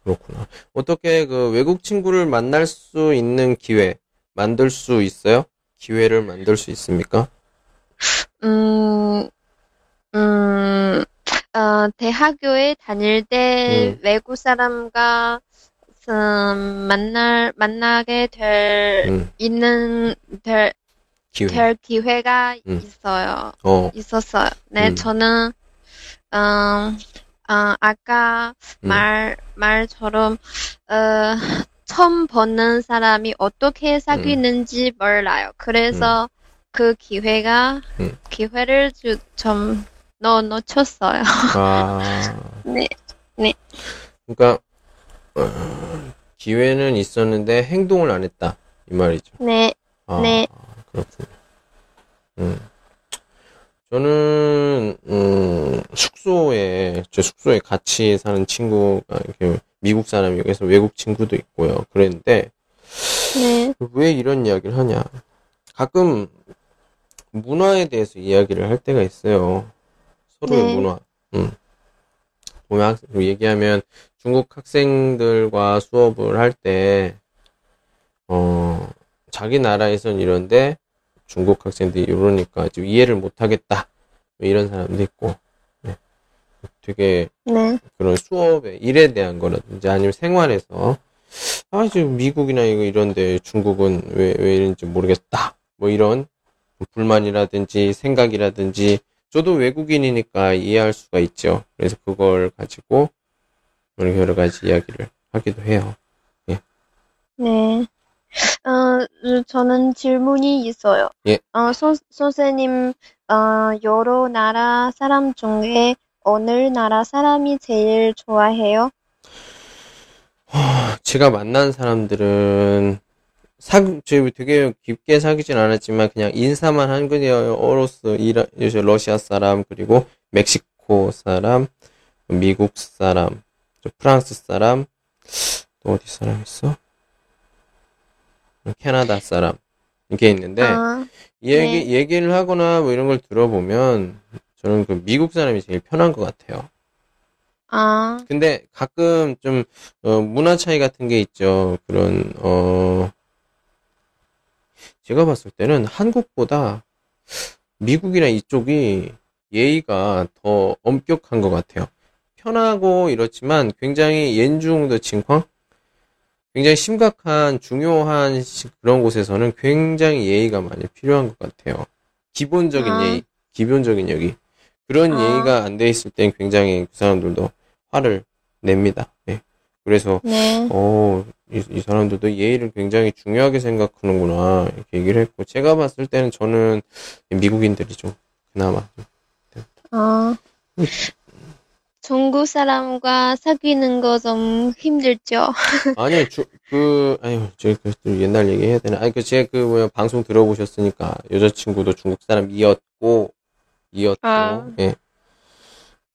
Speaker 1: 그렇구나. 어떻게 그 외국 친구를 만날 수 있는 기회 만들 수 있어요? 기회를 만들 수 있습니까?
Speaker 3: 음, 음, 어, 대학교에 다닐 때
Speaker 1: 음.
Speaker 3: 외국 사람과 음, 만날, 만나게 될,
Speaker 1: 음,
Speaker 3: 있는, 될,
Speaker 1: 기회.
Speaker 3: 될 기회가
Speaker 1: 음.
Speaker 3: 있어요.
Speaker 1: 어,
Speaker 3: 있었어요. 네,
Speaker 1: 음.
Speaker 3: 저는, 음, 어, 아까
Speaker 1: 음.
Speaker 3: 말, 말처럼, 어, 처음 보는 사람이 어떻게 사귀는지 몰라요. 그래서 그 기회가,
Speaker 1: 음.
Speaker 3: 기회를 주, 좀, 놓, 놓쳤어요.
Speaker 1: 아, (laughs)
Speaker 3: 네,
Speaker 1: 그러니까 어, 기회는 있었는데 행동을 안 했다 이 말이죠.
Speaker 3: 네,
Speaker 1: 아,
Speaker 3: 네.
Speaker 1: 그렇군요. 음. 저는 음, 숙소에 저 숙소에 같이 사는 친구가 이렇게 미국 사람이 그래서 외국 친구도 있고요. 그랬는데
Speaker 3: 네,
Speaker 1: 왜 이런 이야기를 하냐? 가끔 문화에 대해서 이야기를 할 때가 있어요. 서로의
Speaker 3: 네.
Speaker 1: 문화. 음. 보면 학- 얘기하면 중국 학생들과 수업을 할 때, 어, 자기 나라에선 이런데 중국 학생들이 이러니까 좀 이해를 못 하겠다. 뭐 이런 사람도 있고, 네. 되게
Speaker 3: 네,
Speaker 1: 그런 수업에 일에 대한 거라든지 아니면 생활에서 아 지금 미국이나 이거 이런데 중국은 왜 왜 이런지 모르겠다 뭐 이런 불만이라든지 생각이라든지 저도 외국인이니까 이해할 수가 있죠 그래서 그걸 가지고 여러 가지 이야기를 하기도 해요
Speaker 3: 네. 어, 저는 질문이 있어요.
Speaker 1: 예.
Speaker 3: 어, 선, 선생님, 어, 여러 나라 사람 중에 어느 나라 사람이 제일 좋아해요?
Speaker 1: 제가 만난 사람들은 사 저희 되게 깊게 사귀진 않았지만 그냥 인사만 한 거로서 이라 러시아 사람 그리고 멕시코 사람 미국 사람 저 프랑스 사람 또 어디 사람 있어? 캐나다 사람 이게 있는데
Speaker 3: 아,
Speaker 1: 이 얘기
Speaker 3: 네.
Speaker 1: 얘기를 하거나 뭐 이런 걸 들어보면 저는 그 미국 사람이 제일 편한 것 같아요.
Speaker 3: 아,
Speaker 1: 근데 가끔 좀 어, 문화 차이 같은 게 있죠. 그런 어 제가 봤을 때는 한국보다 미국이나 이쪽이 예의가 더 엄격한 것 같아요. 편하고 이렇지만 굉장히 옌중도 칭황? 굉장히 심각한 중요한 그런 곳에서는 굉장히 예의가 많이 필요한 것 같아요. 기본적인
Speaker 3: 아.
Speaker 1: 예의, 기본적인 여기. 그런
Speaker 3: 아.
Speaker 1: 예의가 안 돼 있을 땐 굉장히 그 사람들도 화를 냅니다. 예. 그래서
Speaker 3: 네,
Speaker 1: 어, 이, 이 사람들도 예의를 굉장히 중요하게 생각하는구나 이렇게 얘기를 했고 제가 봤을 때는 저는 미국인들이 좀 그나마
Speaker 3: 어, 중국 사람과 사귀는 거 좀 힘들죠? (laughs)
Speaker 1: 아니요, 주, 그, 아유, 제가 그, 좀 옛날 얘기 해야 되나? 아니, 그, 제가 그, 뭐야, 방송 들어보셨으니까, 여자친구도 중국 사람이었고, 이었고,
Speaker 3: 아.
Speaker 1: 예.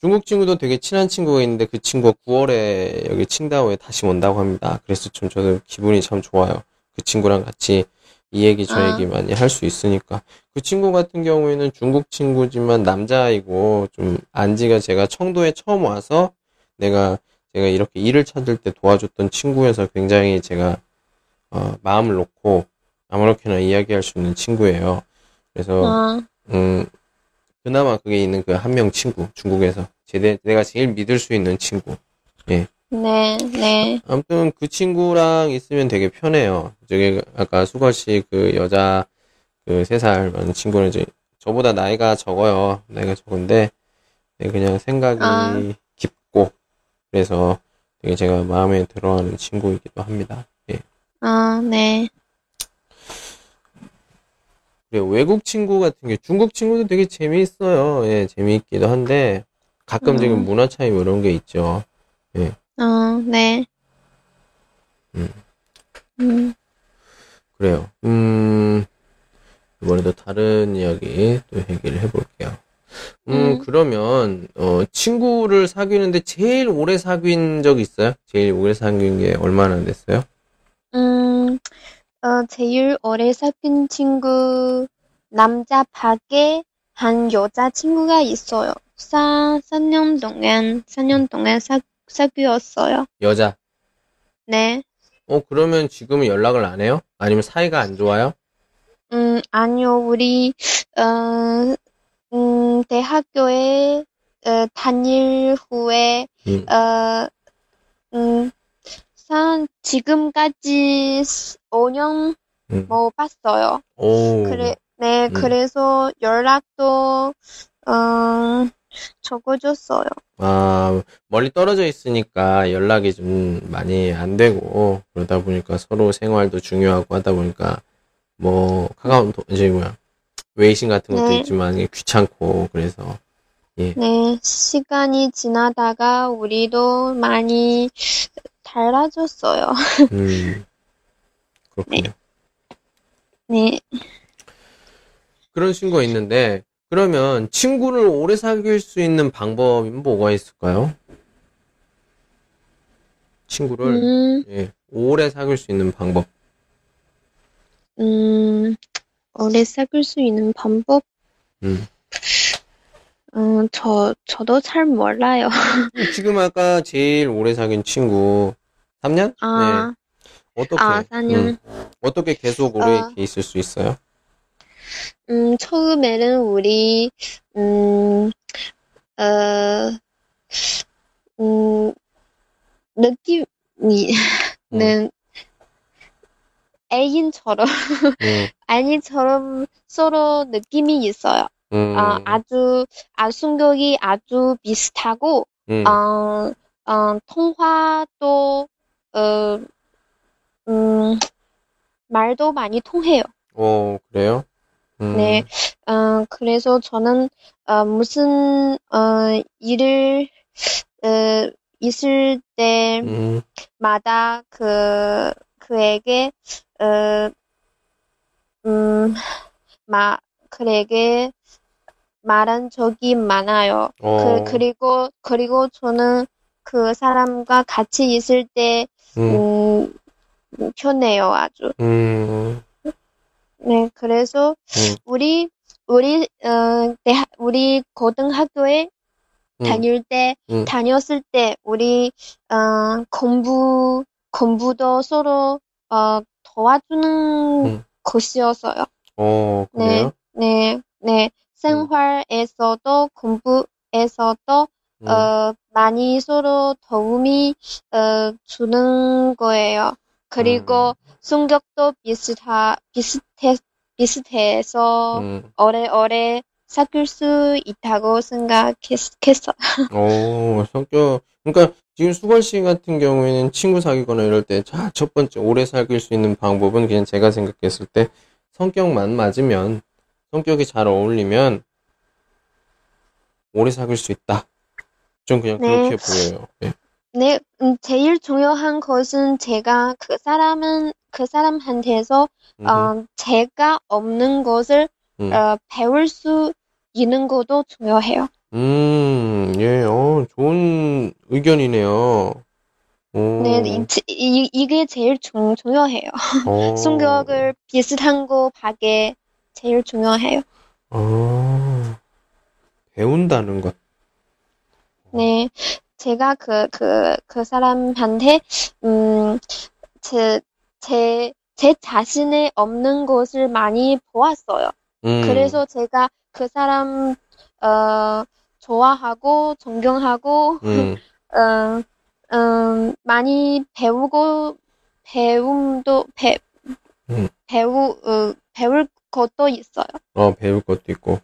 Speaker 1: 중국 친구도 되게 친한 친구가 있는데, 그 친구가 9월에 여기 칭다오에 다시 온다고 합니다. 그래서 좀 저도 기분이 참 좋아요. 그 친구랑 같이 이 얘기 저
Speaker 3: 아.
Speaker 1: 얘기 많이 할 수 있으니까. 그 친구 같은 경우에는 중국 친구지만 남자이고, 좀, 안지가 제가 청도에 처음 와서, 내가 제가 이렇게 일을 찾을 때 도와줬던 친구여서 굉장히 제가 어, 마음을 놓고 아무렇게나 이야기할 수 있는 친구예요. 그래서
Speaker 3: 어,
Speaker 1: 음 그나마 그게 있는 그 한 명 친구 중국에서 제대 내가 제일 믿을 수 있는 친구.
Speaker 3: 네, 네.
Speaker 1: 아무튼 그 친구랑 있으면 되게 편해요. 저기 아까 수걸 씨 그 여자 그 세 살 많은 친구는 이제 저보다 나이가 적어요. 나이가 적은데 네, 그냥 생각이
Speaker 3: 아.
Speaker 1: 깊고 그래서 되게 제가 마음에 들어하는 친구이기도 합니다. 예.
Speaker 3: 아, 네.
Speaker 1: 그리고 외국 친구 같은 게 중국 친구도 되게 재미있어요. 예, 재미있기도 한데 가끔 지금
Speaker 3: 음.
Speaker 1: 문화 차이 뭐 이런 게 있죠.
Speaker 3: 어, 네.
Speaker 1: 음.
Speaker 3: 음,
Speaker 1: 그래요. 음, 이번에도 다른 이야기 또 얘기를 해볼게요. 음,
Speaker 3: 음.
Speaker 1: 그러면, 어, 친구를 사귀는데 제일 오래 사귄 적 있어요? 제일 오래 사귄 게 얼마나 됐어요?
Speaker 3: 음, 어, 제일 오래 사귄 친구, 남자 밖에 한 여자 친구가 있어요. 사, 4년 동안, 4년 동안 사, 사귀었어요.
Speaker 1: 여자.
Speaker 3: 네.
Speaker 1: 어, 그러면 지금은 연락을 안 해요? 아니면 사이가 안 좋아요?
Speaker 3: 음, 아니요, 우리, 어, 음, 대학교에, 어, 다닐 후에,
Speaker 1: 음.
Speaker 3: 어, 음, 산, 지금까지 5년
Speaker 1: 음.
Speaker 3: 뭐 봤어요.
Speaker 1: 오.
Speaker 3: 그래, 네,
Speaker 1: 음.
Speaker 3: 그래서 연락도, 어, 적어줬어요.
Speaker 1: 아, 멀리 떨어져 있으니까 연락이 좀 많이 안 되고, 그러다 보니까 서로 생활도 중요하고 하다 보니까, 뭐, 카카오톡, 이제 뭐야, 웨이신 같은 것도
Speaker 3: 네.
Speaker 1: 있지만, 귀찮고, 그래서, 예.
Speaker 3: 네, 시간이 지나다가 우리도 많이 달라졌어요. (laughs)
Speaker 1: 음, 그렇군요.
Speaker 3: 네,
Speaker 1: 그런 친구가 있는데, 그러면 친구를 오래 사귈 수 있는 방법이 뭐가 있을까요? 친구를,
Speaker 3: 음,
Speaker 1: 예, 오래 사귈 수 있는 방법.
Speaker 3: 음, 오래 사귈 수 있는 방법?
Speaker 1: 음.
Speaker 3: 음, 저, 저도 잘 몰라요. (laughs)
Speaker 1: 지금 아까 제일 오래 사귄 친구, 3년?
Speaker 3: 아,
Speaker 1: 어떻게,
Speaker 3: 아, 4년.
Speaker 1: 음, 어떻게 계속 오래
Speaker 3: 어.
Speaker 1: 이렇게 있을 수 있어요?
Speaker 3: 음, 처음에는 우리, 음, 어, 음, 느낌이, 는 애인처럼, (laughs)
Speaker 1: 음,
Speaker 3: 아니처럼 서로 느낌이 있어요.
Speaker 1: 음,
Speaker 3: 어, 아주, 아, 성격이 아주 비슷하고,
Speaker 1: 음,
Speaker 3: 어, 어, 통화도, 어, 음, 말도 많이 통해요.
Speaker 1: 어, 그래요? 음,
Speaker 3: 네, 어, 그래서 저는, 어, 무슨, 어, 일을, 어, 있을 때마다
Speaker 1: 음,
Speaker 3: 그, 그에게, 어, 음, 마, 그에게 말한 적이 많아요.
Speaker 1: 어,
Speaker 3: 그, 그리고, 그리고 저는 그 사람과 같이 있을 때,
Speaker 1: 음,
Speaker 3: 음, 편해요, 아주.
Speaker 1: 음,
Speaker 3: 네, 그래서
Speaker 1: 음,
Speaker 3: 우리, 우리, 어, 대학, 우리 고등학교에
Speaker 1: 음,
Speaker 3: 다닐 때,
Speaker 1: 음.
Speaker 3: 다녔을 때, 우리, 어, 공부, 공부도 서로, 어, 도와주는
Speaker 1: 음.
Speaker 3: 곳이었어요.
Speaker 1: 어, 그래요?
Speaker 3: 네, 네. 생활에서도, 공부에서도,
Speaker 1: 음,
Speaker 3: 어, 많이 서로 도움이, 어, 주는 거예요. 그리고
Speaker 1: 음.
Speaker 3: 성격도 비슷하, 비슷해, 비슷해서
Speaker 1: 음,
Speaker 3: 오래오래 사귈 수 있다고 생각했어. (laughs)
Speaker 1: 오, 성격, 그러니까 지금 수걸 씨 같은 경우에는 친구 사귀거나 이럴 때, 자, 첫 번째 오래 사귈 수 있는 방법은 그냥 제가 생각했을 때 성격만 맞으면, 성격이 잘 어울리면, 오래 사귈 수 있다. 좀 그냥
Speaker 3: 네.
Speaker 1: 그렇게 보여요. 예.
Speaker 3: 네, 음, 제일 중요한 것은 제가 그 사람은, 그 사람한테서. 어, 제가 없는 것을,
Speaker 1: 음.
Speaker 3: 어, 배울 수 있는 것도 중요해요.
Speaker 1: 음, 예, 어, 좋은 의견이네요. 오,
Speaker 3: 네, 이, 이, 이게 제일 중, 중요해요.
Speaker 1: 어, (laughs)
Speaker 3: 성격을 비슷한 거 봐게 제일 중요해요.
Speaker 1: 어, 배운다는 것.
Speaker 3: 네, 제가 그, 그, 그 사람한테, 음, 제, 제, 제 자신의 없는 것을 많이 보았어요.
Speaker 1: 음,
Speaker 3: 그래서 제가 그 사람, 어, 좋아하고, 존경하고,
Speaker 1: 음, (laughs)
Speaker 3: 어, 음, 많이 배우고, 배움도, 배,
Speaker 1: 음.
Speaker 3: 배우, 어, 배울 것도 있어요.
Speaker 1: 어, 배울 것도 있고,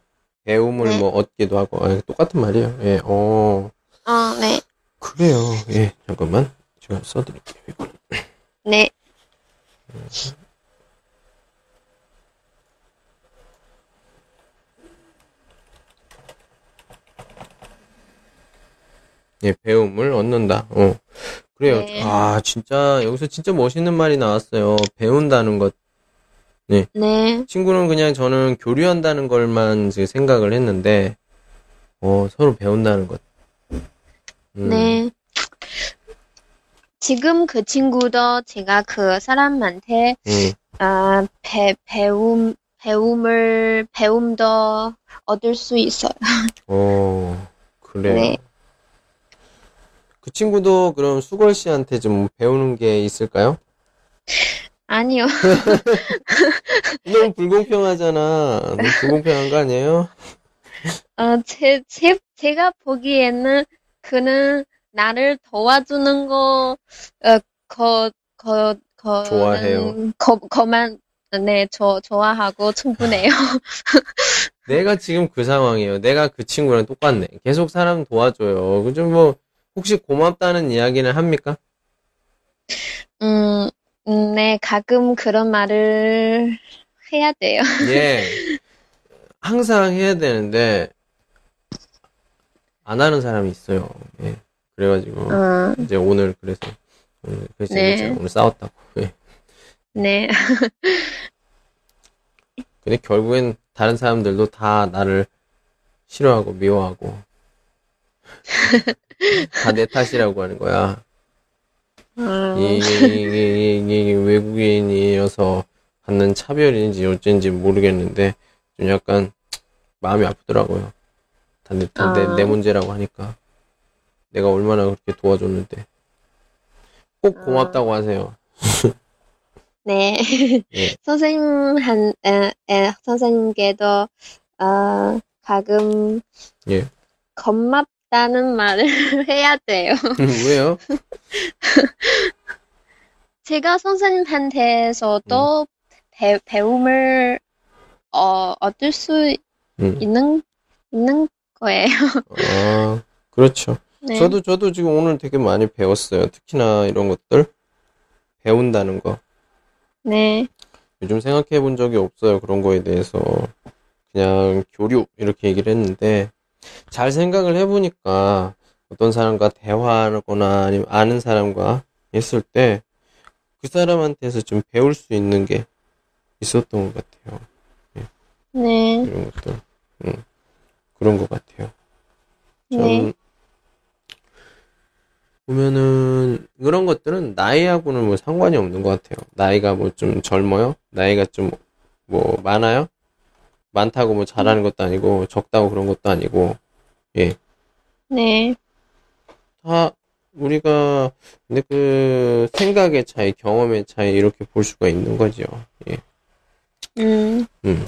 Speaker 1: 배움을
Speaker 3: 네.
Speaker 1: 뭐 얻기도 하고, 아, 똑같은 말이에요. 예, 어,
Speaker 3: 아, 네.
Speaker 1: 그래요. 예, 잠깐만. 제가 써드릴게요, 이거.
Speaker 3: 네.
Speaker 1: 예, 배움을 얻는다. 어. 그래요.
Speaker 3: 네.
Speaker 1: 아, 진짜, 여기서 진짜 멋있는 말이 나왔어요. 배운다는 것.
Speaker 3: 네.
Speaker 1: 친구는 그냥 저는 교류한다는 걸만 생각을 했는데, 어, 서로 배운다는 것. 음,
Speaker 3: 네. 지금 그 친구도 제가 그 사람한테,
Speaker 1: 음,
Speaker 3: 아, 배, 배움, 배움을, 배움도 얻을 수 있어요. (laughs)
Speaker 1: 어, 그래요.
Speaker 3: 네.
Speaker 1: 그 친구도 그럼 수걸 씨한테 좀 배우는 게 있을까요?
Speaker 3: 아니요. (laughs)
Speaker 1: 너무 불공평하잖아. 너무 불공평한 거 아니에요?
Speaker 3: 어, 제, 제, 제가 보기에는 그는 나를 도와주는 거, 어, 거, 거, 거,
Speaker 1: 좋아해요.
Speaker 3: 거, 거만, 네, 저, 좋아하고 충분해요. (laughs)
Speaker 1: 내가 지금 그 상황이에요. 내가 그 친구랑 똑같네. 계속 사람 도와줘요. 그죠? 뭐, 혹시 고맙다는 이야기는 합니까?
Speaker 3: 음, 음, 네, 가끔 그런 말을 해야 돼요. (laughs)
Speaker 1: 예. 항상 해야 되는데, 안 하는 사람이 있어요. 예. 그래가지고,
Speaker 3: 어,
Speaker 1: 이제 오늘 그래서, 오늘, 그래서
Speaker 3: 네.
Speaker 1: 제가 오늘 싸웠다고. 예.
Speaker 3: 네, (laughs)
Speaker 1: 근데 결국엔 다른 사람들도 다 나를 싫어하고 미워하고, (laughs) 다 내 탓이라고 하는 거야.
Speaker 3: 어,
Speaker 1: 이, 이, 이, 이 외국인이어서 받는 차별인지 어쩐지 모르겠는데 좀 약간 마음이 아프더라고요. 다 내, 다 내,
Speaker 3: 아.
Speaker 1: 내 문제라고 하니까 내가 얼마나 그렇게 도와줬는데 꼭 고맙다고 하세요.
Speaker 3: 네. (laughs)
Speaker 1: 예.
Speaker 3: 선생님 한, 에, 에, 선생님께도, 어, 가끔,
Speaker 1: 예.
Speaker 3: 고맙 다는 말을 (laughs) 해야 돼요.
Speaker 1: 왜요? (laughs)
Speaker 3: 제가 선생님한테서도 배, 배움을, 어, 얻을 수
Speaker 1: 음.
Speaker 3: 있는, 있는 거예요.
Speaker 1: 아, 그렇죠.
Speaker 3: 네.
Speaker 1: 저도 저도 지금 오늘 되게 많이 배웠어요. 특히나 이런 것들 배운다는 거.
Speaker 3: 네.
Speaker 1: 요즘 생각해 본 적이 없어요. 그런 거에 대해서. 그냥 교류, 이렇게 얘기를 했는데, 잘 생각을 해보니까, 어떤 사람과 대화하거나 아니면 아는 사람과 했을 때, 그 사람한테서 좀 배울 수 있는 게 있었던 것 같아요.
Speaker 3: 네.
Speaker 1: 이런 것들. 음, 그런 것 같아요. 참,
Speaker 3: 네.
Speaker 1: 보면은, 그런 것들은 나이하고는 뭐 상관이 없는 것 같아요. 나이가 뭐 좀 젊어요? 나이가 좀 뭐 많아요? 많다고 뭐 잘하는 것도 아니고, 적다고 그런 것도 아니고, 예.
Speaker 3: 네.
Speaker 1: 다, 우리가, 근데 그, 생각의 차이, 경험의 차이, 이렇게 볼 수가 있는 거죠. 예.
Speaker 3: 음,
Speaker 1: 음.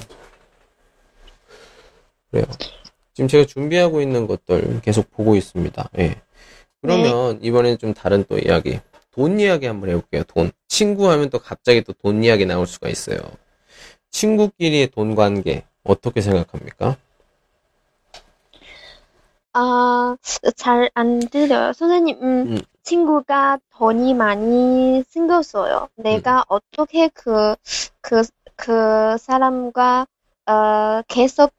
Speaker 1: 그래요. 지금 제가 준비하고 있는 것들 계속 보고 있습니다. 예. 그러면 이번엔 좀 다른 또 이야기. 돈 이야기 한번 해볼게요. 돈. 친구 하면 또 갑자기 또 돈 이야기 나올 수가 있어요. 친구끼리의 돈 관계 어떻게 생각합니까?
Speaker 3: 아, 잘 안 들려요. 선생님, 음,
Speaker 1: 음.
Speaker 3: 친구가 돈이 많이 생겼어요. 내가 어떻게 그, 그, 그 사람과, 어, 계속,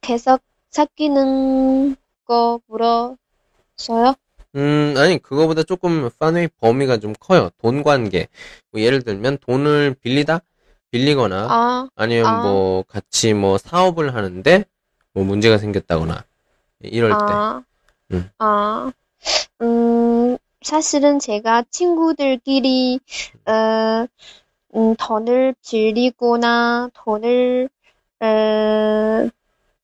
Speaker 3: 계속 사귀는 거 물어서요?
Speaker 1: 음, 아니, 그거보다 조금 파네의 범위가 좀 커요. 돈 관계. 뭐 예를 들면 돈을 빌리다? 빌리거나,
Speaker 3: 아,
Speaker 1: 아니면
Speaker 3: 아.
Speaker 1: 뭐 같이 뭐 사업을 하는데 뭐 문제가 생겼다거나, 이럴 때.
Speaker 3: 아,
Speaker 1: 음.
Speaker 3: 아, 음, 사실은 제가 친구들끼리, 어, 음, 돈을 빌리거나 돈을, 어,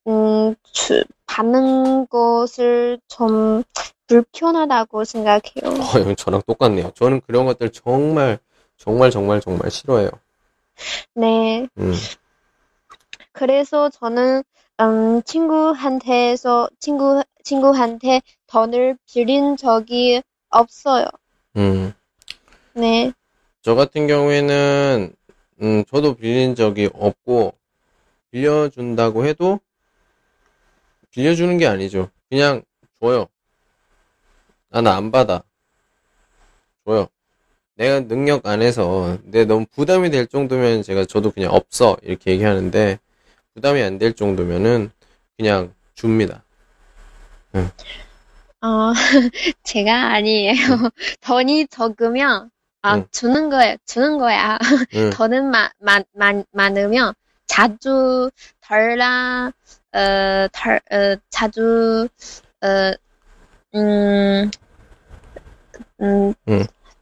Speaker 3: 음, 주, 받는 것을 좀 불편하다고 생각해요.
Speaker 1: 어, 저랑 똑같네요. 저는 그런 것들 정말, 정말, 정말, 정말 싫어해요.
Speaker 3: 네.
Speaker 1: 음,
Speaker 3: 그래서 저는 음, 친구한테서 친구 친구한테 돈을 빌린 적이 없어요.
Speaker 1: 음.
Speaker 3: 네.
Speaker 1: 저 같은 경우에는, 음, 저도 빌린 적이 없고, 빌려준다고 해도, 빌려주는 게 아니죠. 그냥 줘요. 아, 나안 받아. 줘요. 내가 능력 안에서, 내 너무 부담이 될 정도면 제가 저도 그냥 없어. 이렇게 얘기하는데, 부담이 안 될 정도면은, 그냥 줍니다.
Speaker 3: 어, (laughs) 제가 아니에요. (laughs) 돈이 적으면 아,
Speaker 1: 응.
Speaker 3: 주는 거예요. 주는 거야. (laughs)
Speaker 1: 응.
Speaker 3: 돈은 마, 마, 많 많으면 자주 덜라 어, 덜, 어, 자주 어, 음, 음,
Speaker 1: 응.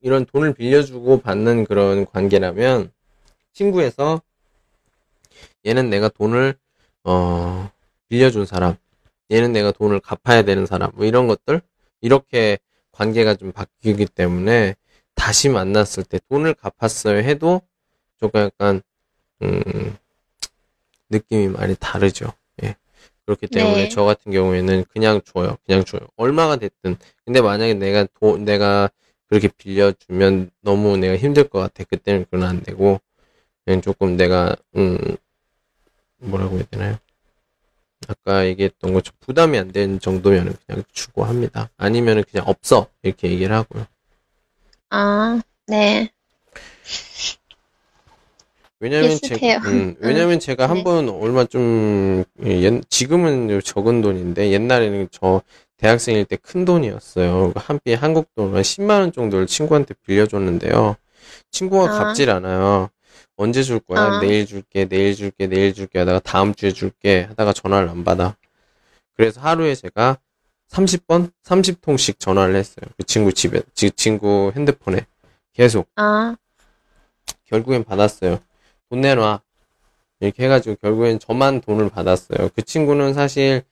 Speaker 1: 이런 돈을 빌려주고 받는 그런 관계라면 친구에서 얘는 내가 돈을 어 빌려준 사람, 얘는 내가 돈을 갚아야 되는 사람, 뭐 이런 것들 이렇게 관계가 좀 바뀌기 때문에 다시 만났을 때 돈을 갚았어요 해도 조금 약간 음 느낌이 많이 다르죠. 예. 그렇기 때문에
Speaker 3: 네.
Speaker 1: 저 같은 경우에는 그냥 줘요. 그냥 줘요. 얼마가 됐든. 근데 만약에 내가 돈 내가 그렇게 빌려주면 너무 내가 힘들 것 같아. 그때는 그건 안 되고 그냥 조금 내가 음 뭐라고 해야 되나요? 아까 얘기했던 것처럼 부담이 안 되는 정도면은 그냥 주고 합니다. 아니면은 그냥 없어 이렇게 얘기를 하고요.
Speaker 3: 아, 네.
Speaker 1: 왜냐면. 제가, 음, 왜냐면 제가
Speaker 3: 네.
Speaker 1: 한번 얼마 좀, 옛, 지금은 적은 돈인데, 옛날에는 저 대학생일 때 큰 돈이었어요. 한비 한국 돈한 10만 원 정도를 친구한테 빌려줬는데요. 친구가
Speaker 3: 아.
Speaker 1: 갚질 않아요. 언제 줄 거야?
Speaker 3: 아.
Speaker 1: 내일 줄게, 내일 줄게, 내일 줄게 하다가 다음 주에 줄게 하다가 전화를 안 받아. 그래서 하루에 제가 30번? 30통씩 전화를 했어요. 그 친구 집에, 지- 친구 핸드폰에. 계속.
Speaker 3: 아,
Speaker 1: 결국엔 받았어요. 돈 내놔. 이렇게 해가지고 결국엔 저만 돈을 받았어요. 그 친구는 사실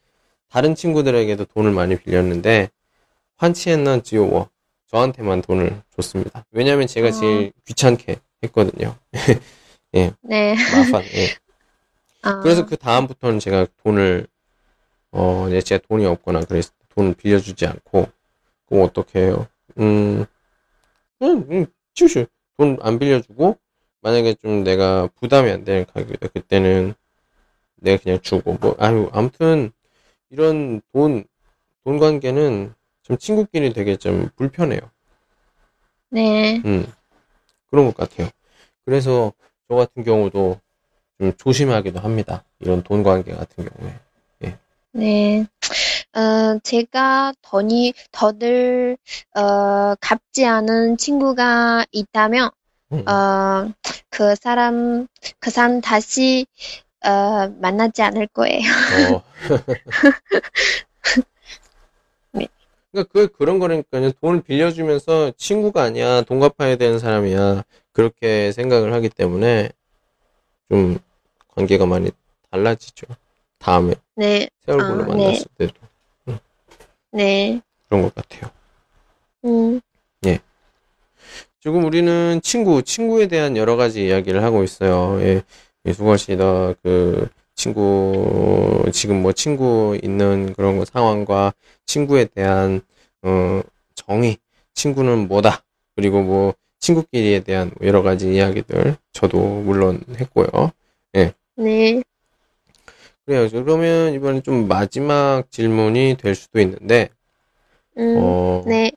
Speaker 1: 다른 친구들에게도 돈을 많이 빌렸는데 환치했는 지오워. 저한테만 돈을 줬습니다. 왜냐면 제가
Speaker 3: 아.
Speaker 1: 제일 귀찮게 했거든요. (laughs)
Speaker 3: 네.
Speaker 1: 마판. 예. (laughs)
Speaker 3: 아,
Speaker 1: 그래서 그 다음부터는 제가 돈을 어 이제 제가 돈이 없거나 그래서 돈을 빌려주지 않고 그럼 어떻게 해요? 음, 그냥 음, 슈슈 돈안 빌려주고 만약에 좀 내가 부담이 안 되는 가격이다 그때는 내가 그냥 주고 뭐 아유 아무튼 이런 돈 돈 관계는 좀 친구끼리 되게 좀 불편해요.
Speaker 3: 네.
Speaker 1: 음, 그런 것 같아요. 그래서 저 같은 경우도 좀 조심하기도 합니다. 이런 돈 관계 같은 경우에.
Speaker 3: 네. 어, 제가 돈이, 돈을, 어, 갚지 않은 친구가 있다면,
Speaker 1: 음,
Speaker 3: 어, 그 사람, 그 사람 다시, 어, 만나지 않을 거예요.
Speaker 1: 어. (laughs)
Speaker 3: 네.
Speaker 1: 그러니까 그 그런 거니까요. 돈을 빌려주면서 친구가 아니야, 돈 갚아야 되는 사람이야. 그렇게 생각을 하기 때문에 좀 관계가 많이 달라지죠. 다음에
Speaker 3: 네,
Speaker 1: 새 얼굴로
Speaker 3: 아,
Speaker 1: 만났을 때도
Speaker 3: 네.
Speaker 1: 그런 것 같아요.
Speaker 3: 음,
Speaker 1: 지금 우리는 친구, 친구에 대한 여러 가지 이야기를 하고 있어요. 예, 수건 씨가 그 친구, 지금 뭐 친구 있는 그런 거 상황과 친구에 대한, 어, 정의, 친구는 뭐다. 그리고 뭐, 친구끼리에 대한 뭐 여러 가지 이야기들, 저도 물론 했고요.
Speaker 3: 네.
Speaker 1: 그래요. 그러면 이번에 좀 마지막 질문이 될 수도 있는데,
Speaker 3: 음,
Speaker 1: 어,
Speaker 3: 네.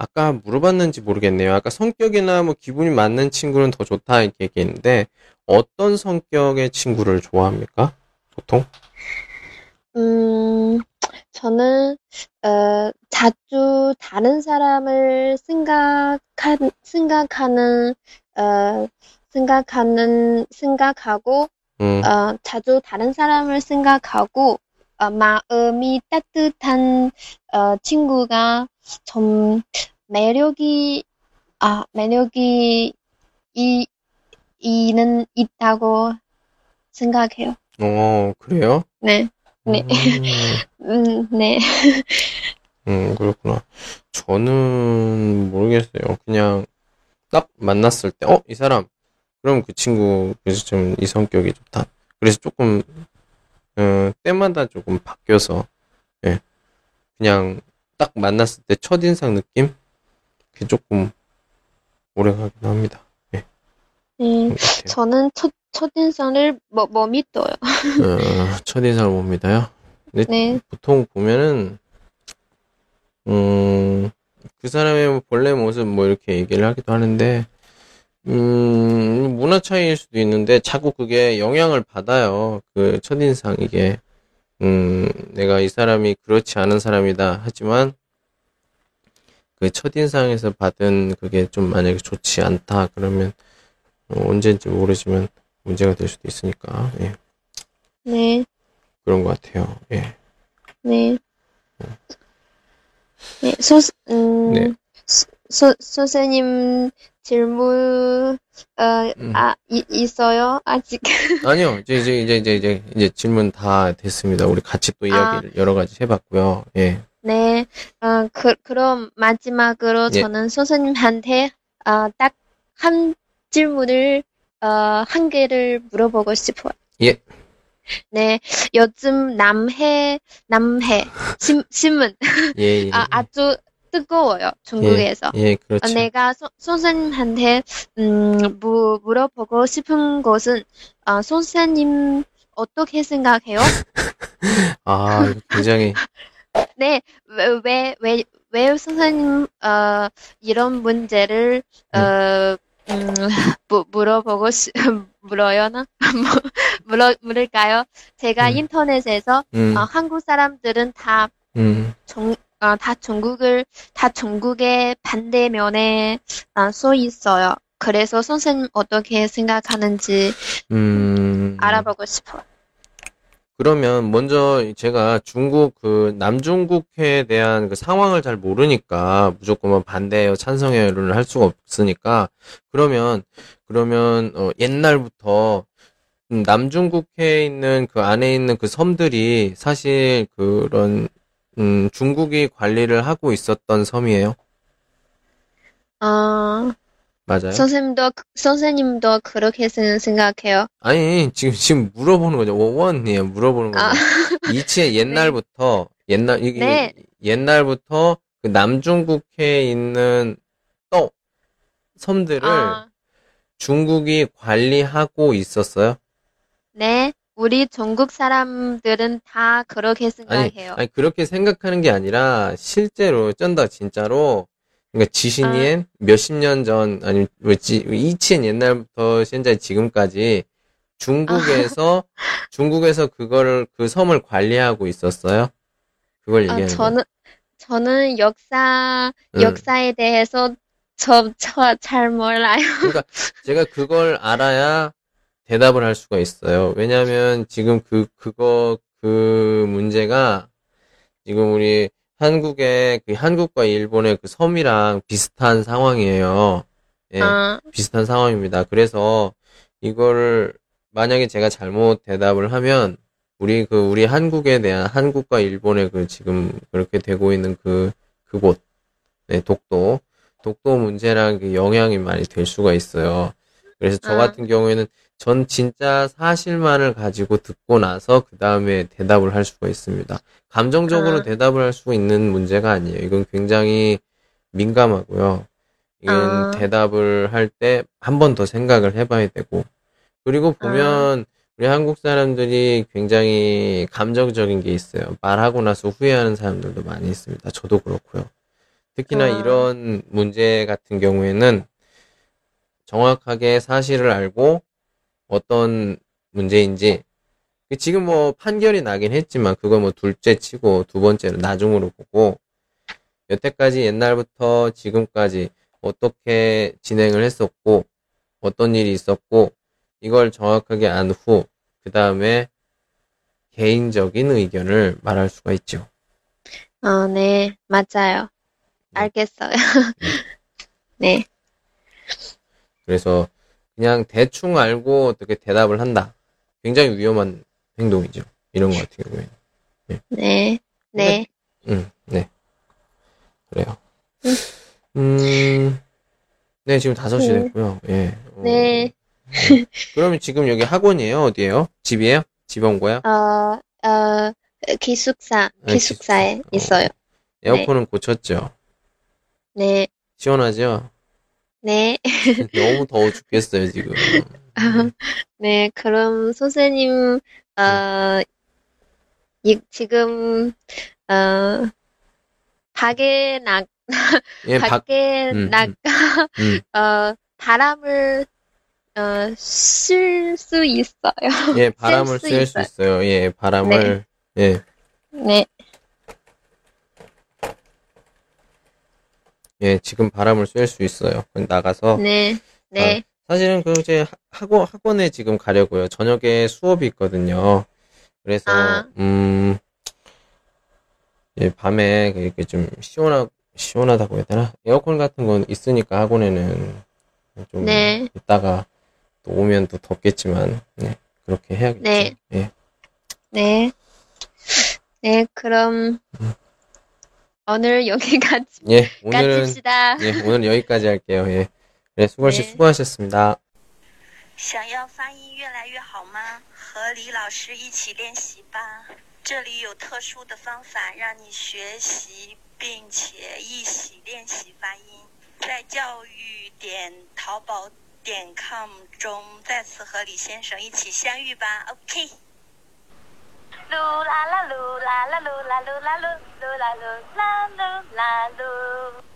Speaker 1: 아까 물어봤는지 모르겠네요. 아까 성격이나 뭐 기분이 맞는 친구는 더 좋다 이렇게 얘기했는데, 어떤 성격의 친구를 좋아합니까? 보통?
Speaker 3: 음, 저는, 어, 자주 다른 사람을 생각한, 생각하는, 어, 생각하는, 생각하고,
Speaker 1: 음,
Speaker 3: 어, 자주 다른 사람을 생각하고, 어, 마음이 따뜻한, 어, 친구가 좀 매력이, 아, 매력이, 이, 이는 있다고 생각해요.
Speaker 1: 어, 그래요?
Speaker 3: 네, 네.
Speaker 1: 음, (laughs)
Speaker 3: 음, 네.
Speaker 1: 음, 그렇구나. 저는 모르겠어요. 그냥 딱 만났을 때, 어, 이 사람. 그럼 그 친구, 그래서 좀 이 성격이 좋다. 그래서 조금, 어, 때마다 조금 바뀌어서, 예. 그냥 딱 만났을 때 첫인상 느낌? 그게 조금 오래 가긴 합니다. 예.
Speaker 3: 네.
Speaker 1: 같아요.
Speaker 3: 저는 첫, 첫인상을 뭐, 뭐 믿어요.
Speaker 1: 어, 첫인상을 못 믿어요.
Speaker 3: 네.
Speaker 1: 보통 보면은, 음, 그 사람의 뭐 본래 모습 뭐 이렇게 얘기를 하기도 하는데, 음, 문화 차이일 수도 있는데, 자꾸 그게 영향을 받아요. 그 첫인상, 이게. 음, 내가 이 사람이 그렇지 않은 사람이다. 하지만, 그 첫인상에서 받은 그게 좀 만약에 좋지 않다. 그러면, 어, 언제인지 모르지만 문제가 될 수도 있으니까, 예.
Speaker 3: 네.
Speaker 1: 그런 것 같아요. 예.
Speaker 3: 네. 네, 소, 음,
Speaker 1: 네.
Speaker 3: 소, 소- 선생님 질문, 어,
Speaker 1: 음.
Speaker 3: 아, 이, 있어요? 아직. (laughs)
Speaker 1: 아니요, 이제, 이제, 이제, 이제, 이제, 이제 질문 다 됐습니다. 우리 같이 또 이야기를 여러 가지 해봤고요. 예.
Speaker 3: 네, 어, 그, 그럼 마지막으로
Speaker 1: 예.
Speaker 3: 저는 선생님한테, 어, 딱한 질문을, 어, 한 개를 물어보고 싶어요.
Speaker 1: 예.
Speaker 3: 네, 요즘 남해, 남해, 신, 신문,
Speaker 1: 예, 예.
Speaker 3: 아, 아주 뜨거워요, 중국에서.
Speaker 1: 예,
Speaker 3: 어,
Speaker 1: 그렇죠.
Speaker 3: 내가 소- 선생님한테 음, 무, 물어보고 싶은 것은 어, 선생님 어떻게 생각해요? (laughs)
Speaker 1: 아, 굉장히, (laughs)
Speaker 3: 네, 왜, 왜, 왜, 왜 선생님 어, 이런 문제를 어, 음, (laughs) 무, 물어보고 싶, 물어요나? 뭐, 물어, 물을까요? 제가
Speaker 1: 음.
Speaker 3: 인터넷에서
Speaker 1: 음,
Speaker 3: 어, 한국 사람들은 다
Speaker 1: 음,
Speaker 3: 정, 어, 다 중국을, 다 중국의 반대면에 어, 서 있어요. 그래서 선생님 어떻게 생각하는지
Speaker 1: 음.
Speaker 3: 알아보고 싶어요.
Speaker 1: 그러면 먼저 제가 중국 그 남중국해에 대한 그 상황을 잘 모르니까 무조건 반대요, 찬성해요를 할 수가 없으니까 그러면 그러면 어, 옛날부터 음, 남중국해에 있는 그 안에 있는 그 섬들이 사실 그런 음, 중국이 관리를 하고 있었던 섬이에요.
Speaker 3: 어,
Speaker 1: 맞아요?
Speaker 3: 선생님도, 선생님도 그렇게 생- 생각해요.
Speaker 1: 아니, 지금, 지금 물어보는 거죠. 원이에요. 물어보는 거죠.
Speaker 3: 아,
Speaker 1: 이치에 (laughs) 옛날부터, 옛날, 이게,
Speaker 3: 네.
Speaker 1: 옛날부터 그 남중국해에 있는 또 섬들을
Speaker 3: 아,
Speaker 1: 중국이 관리하고 있었어요.
Speaker 3: 네. 우리 중국 사람들은 다 그렇게
Speaker 1: 아니,
Speaker 3: 생각해요.
Speaker 1: 아니, 그렇게 생각하는 게 아니라, 실제로, 쩐다, 진짜로, 그러니까 지신이엔 몇십 년 전, 아니, 뭐지, 이치엔 옛날부터 현재 지금까지 중국에서, 중국에서 그거를, 그 섬을 관리하고 있었어요. 그걸
Speaker 3: 아,
Speaker 1: 얘기하는 거예요.
Speaker 3: 저는, 저는 역사,
Speaker 1: 응.
Speaker 3: 역사에 대해서 저, 저 잘 몰라요.
Speaker 1: 그러니까 제가 그걸 알아야 대답을 할 수가 있어요. 왜냐면 지금 그, 그거, 그 문제가 지금 우리 한국의, 그 한국과 일본의 그 섬이랑 비슷한 상황이에요. 예,
Speaker 3: 아,
Speaker 1: 비슷한 상황입니다. 그래서 이거를 만약에 제가 잘못 대답을 하면 우리 그, 우리 한국에 대한 한국과 일본의 그 지금 그렇게 되고 있는 그, 그곳, 네, 독도, 독도 문제랑 그 영향이 많이 될 수가 있어요. 그래서 저
Speaker 3: 아.
Speaker 1: 같은 경우에는 전 진짜 사실만을 가지고 듣고 나서 그 다음에 대답을 할 수가 있습니다. 감정적으로
Speaker 3: 아.
Speaker 1: 대답을 할 수 있는 문제가 아니에요. 이건 굉장히 민감하고요. 이건
Speaker 3: 아.
Speaker 1: 대답을 할 때 한 번 더 생각을 해봐야 되고. 그리고 보면 우리 한국 사람들이 굉장히 감정적인 게 있어요. 말하고 나서 후회하는 사람들도 많이 있습니다. 저도 그렇고요. 특히나
Speaker 3: 아.
Speaker 1: 이런 문제 같은 경우에는 정확하게 사실을 알고 어떤 문제인지 그 지금 뭐 판결이 나긴 했지만 그거 뭐 둘째 치고 두 번째는 나중으로 보고 여태까지 옛날부터 지금까지 어떻게 진행을 했었고 어떤 일이 있었고 이걸 정확하게 안 후 그 다음에 개인적인 의견을 말할 수가 있죠.
Speaker 3: 어, 네, 맞아요.
Speaker 1: 네.
Speaker 3: 알겠어요. (laughs) 네,
Speaker 1: 그래서 그냥 대충 알고 어떻게 대답을 한다. 굉장히 위험한 행동이죠. 이런 거 같은 경우에는.
Speaker 3: 네, 네,
Speaker 1: 음, 네. 그래요. 음, 네, 지금 5시
Speaker 3: 네.
Speaker 1: 됐고요. 예. 어,
Speaker 3: 네.
Speaker 1: 네. 그러면 지금 여기 학원이에요? 어디예요? 집이에요? 집온 거야?
Speaker 3: 어, 어, 기숙사,
Speaker 1: 아,
Speaker 3: 기숙사에
Speaker 1: 기숙사. 어.
Speaker 3: 있어요.
Speaker 1: 에어컨은 고쳤죠?
Speaker 3: 네,
Speaker 1: 시원하죠?
Speaker 3: 네, (laughs)
Speaker 1: 너무 더워 죽겠어요, 지금.
Speaker 3: 네, 그럼 선생님, 어, 이, 지금, 어, 밖에 나,
Speaker 1: 예, 밖,
Speaker 3: 밖에
Speaker 1: 음,
Speaker 3: 나,
Speaker 1: 음. 음, (laughs)
Speaker 3: 어, 바람을, 어, 쉴수 있어요.
Speaker 1: 예, (laughs) 바람을 수쐴수
Speaker 3: 있어요.
Speaker 1: 있어요. 예, 바람을, 예,
Speaker 3: 네,
Speaker 1: 예, 지금 바람을 쐴 수 있어요. 나가서.
Speaker 3: 네, 네,
Speaker 1: 사실은 그 이제 학원 학원에 지금 가려고요. 저녁에 수업이 있거든요. 그래서
Speaker 3: 아.
Speaker 1: 음, 예, 밤에 이렇게 좀 시원하 시원하다고 해야 되나? 에어컨 같은 건 있으니까 학원에는 좀
Speaker 3: 네.
Speaker 1: 있다가 또 오면 또 덥겠지만 네, 그렇게 해야겠죠.
Speaker 3: 네.
Speaker 1: 예.
Speaker 3: 네. 네, 그럼, 오늘 여기까지,
Speaker 1: 예, 오늘은
Speaker 3: 가집시다.
Speaker 1: 예, 오늘 여기까지 할게요. 예. 네, 수고 씨
Speaker 3: 네.
Speaker 1: 수고하셨습니다.
Speaker 2: 想要发音越来越好吗？和李老师一起练习吧。这里有特殊的方法让你学习并且一起练习发音。在教育点淘宝点 com 中再次和李先生一起相遇吧。OK。 噜啦啦噜啦啦噜啦噜啦噜噜啦噜啦噜啦噜。